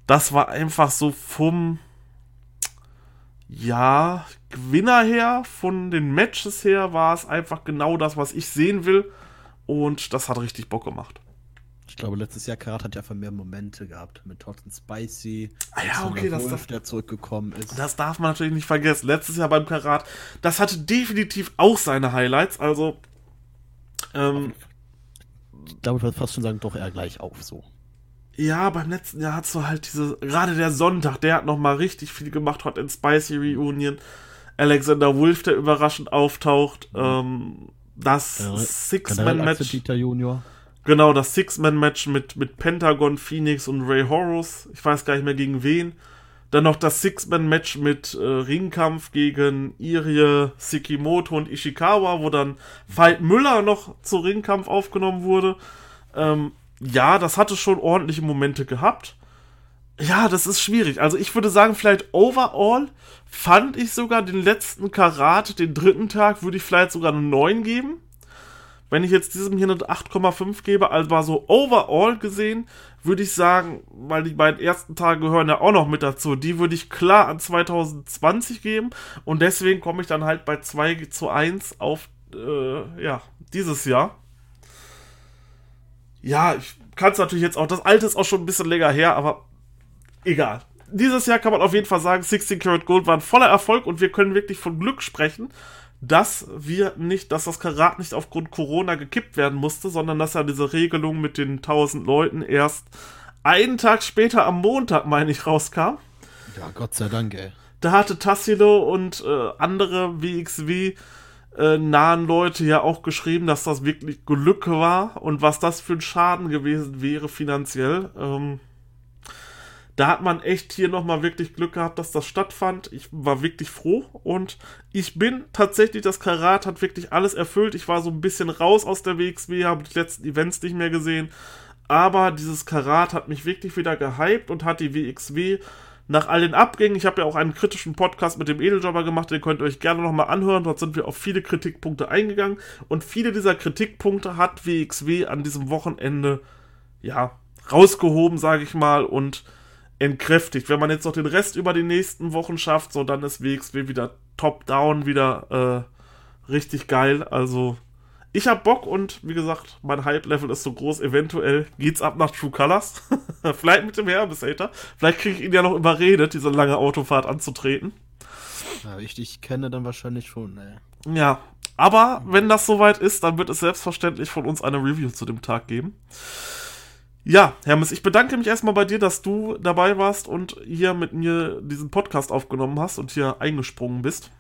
Das war einfach so vom ja, Gewinner her, von den Matches her, war es einfach genau das, was ich sehen will. Und das hat richtig Bock gemacht. Ich glaube, letztes Jahr Karat hat ja einfach mehr Momente gehabt mit Hot and Spicy. Ah ja, okay, das Wolf, der zurückgekommen ist. Das darf man natürlich nicht vergessen. Letztes Jahr beim Karat, das hatte definitiv auch seine Highlights. Also, ähm, ich glaube, ich würde fast schon sagen, doch eher gleich auf so. Ja, beim letzten Jahr hast du halt diese, gerade der Sonntag, der hat nochmal richtig viel gemacht, Hot and Spicy Reunion. Alexander Wolf, der überraschend auftaucht. Mhm. Ähm, das ja, Six-Man-Match. Genau, das Six-Man-Match mit, mit Pentagon, Phoenix und Ray Horus. Ich weiß gar nicht mehr gegen wen. Dann noch das Six-Man-Match mit äh, Ringkampf gegen Irie, Sikimoto und Ishikawa, wo dann Veit Müller noch zu Ringkampf aufgenommen wurde. Ähm, ja, das hatte schon ordentliche Momente gehabt. Ja, das ist schwierig. Also ich würde sagen, vielleicht overall fand ich sogar den letzten Karat, den dritten Tag, würde ich vielleicht sogar eine 9 geben. Wenn ich jetzt diesem hier eine 8,5 gebe, also war so overall gesehen, würde ich sagen, weil die beiden ersten Tage gehören ja auch noch mit dazu, die würde ich klar an 2020 geben und deswegen komme ich dann halt bei 2 zu 1 auf, äh, ja, dieses Jahr. Ja, ich kann es natürlich jetzt auch, das alte ist auch schon ein bisschen länger her, aber egal. Dieses Jahr kann man auf jeden Fall sagen, 16 Karat Gold war ein voller Erfolg und wir können wirklich von Glück sprechen, dass wir nicht, dass das Karat nicht aufgrund Corona gekippt werden musste, sondern dass ja diese Regelung mit den 1000 Leuten erst einen Tag später am Montag, meine ich, rauskam. Ja, Gott sei Dank, ey. Da hatte Tassilo und äh, andere WXW nahen Leute ja auch geschrieben, dass das wirklich Glück war und was das für ein Schaden gewesen wäre finanziell. Ähm, da hat man echt hier nochmal wirklich Glück gehabt, dass das stattfand. Ich war wirklich froh und ich bin tatsächlich, das Karat hat wirklich alles erfüllt. Ich war so ein bisschen raus aus der WXW, habe die letzten Events nicht mehr gesehen. Aber dieses Karat hat mich wirklich wieder gehypt und hat die WXW nach all den Abgängen, ich habe ja auch einen kritischen Podcast mit dem Edeljobber gemacht, den könnt ihr euch gerne nochmal anhören. Dort sind wir auf viele Kritikpunkte eingegangen und viele dieser Kritikpunkte hat WXW an diesem Wochenende, ja, rausgehoben, sage ich mal, und entkräftigt. Wenn man jetzt noch den Rest über die nächsten Wochen schafft, so dann ist WXW wieder top-down, wieder äh, richtig geil. Also ich hab Bock und wie gesagt, mein Hype-Level ist so groß. Eventuell geht's ab nach True Colors. Vielleicht mit dem Herbesater. Vielleicht kriege ich ihn ja noch überredet, diese lange Autofahrt anzutreten. Ja, ich dich kenne dann wahrscheinlich schon, ne. Ja, aber wenn das soweit ist, dann wird es selbstverständlich von uns eine Review zu dem Tag geben. Ja, Hermes, ich bedanke mich erstmal bei dir, dass du dabei warst und hier mit mir diesen Podcast aufgenommen hast und hier eingesprungen bist.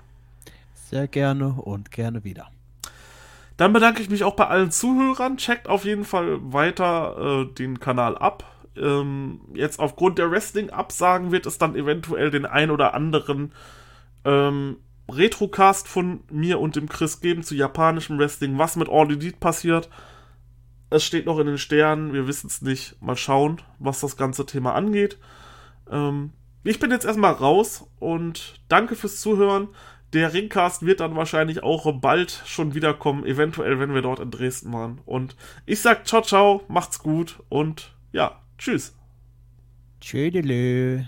Sehr gerne und gerne wieder. Dann bedanke ich mich auch bei allen Zuhörern. Checkt auf jeden Fall weiter äh, den Kanal ab. Ähm, jetzt aufgrund der Wrestling-Absagen wird es dann eventuell den ein oder anderen ähm, Retrocast von mir und dem Chris geben zu japanischem Wrestling, was mit All Elite passiert. Es steht noch in den Sternen, wir wissen es nicht. Mal schauen, was das ganze Thema angeht. Ähm, ich bin jetzt erstmal raus und danke fürs Zuhören. Der Ringcast wird dann wahrscheinlich auch bald schon wiederkommen, eventuell, wenn wir dort in Dresden waren. Und ich sag ciao, ciao, macht's gut und ja, tschüss. Tschüdelö.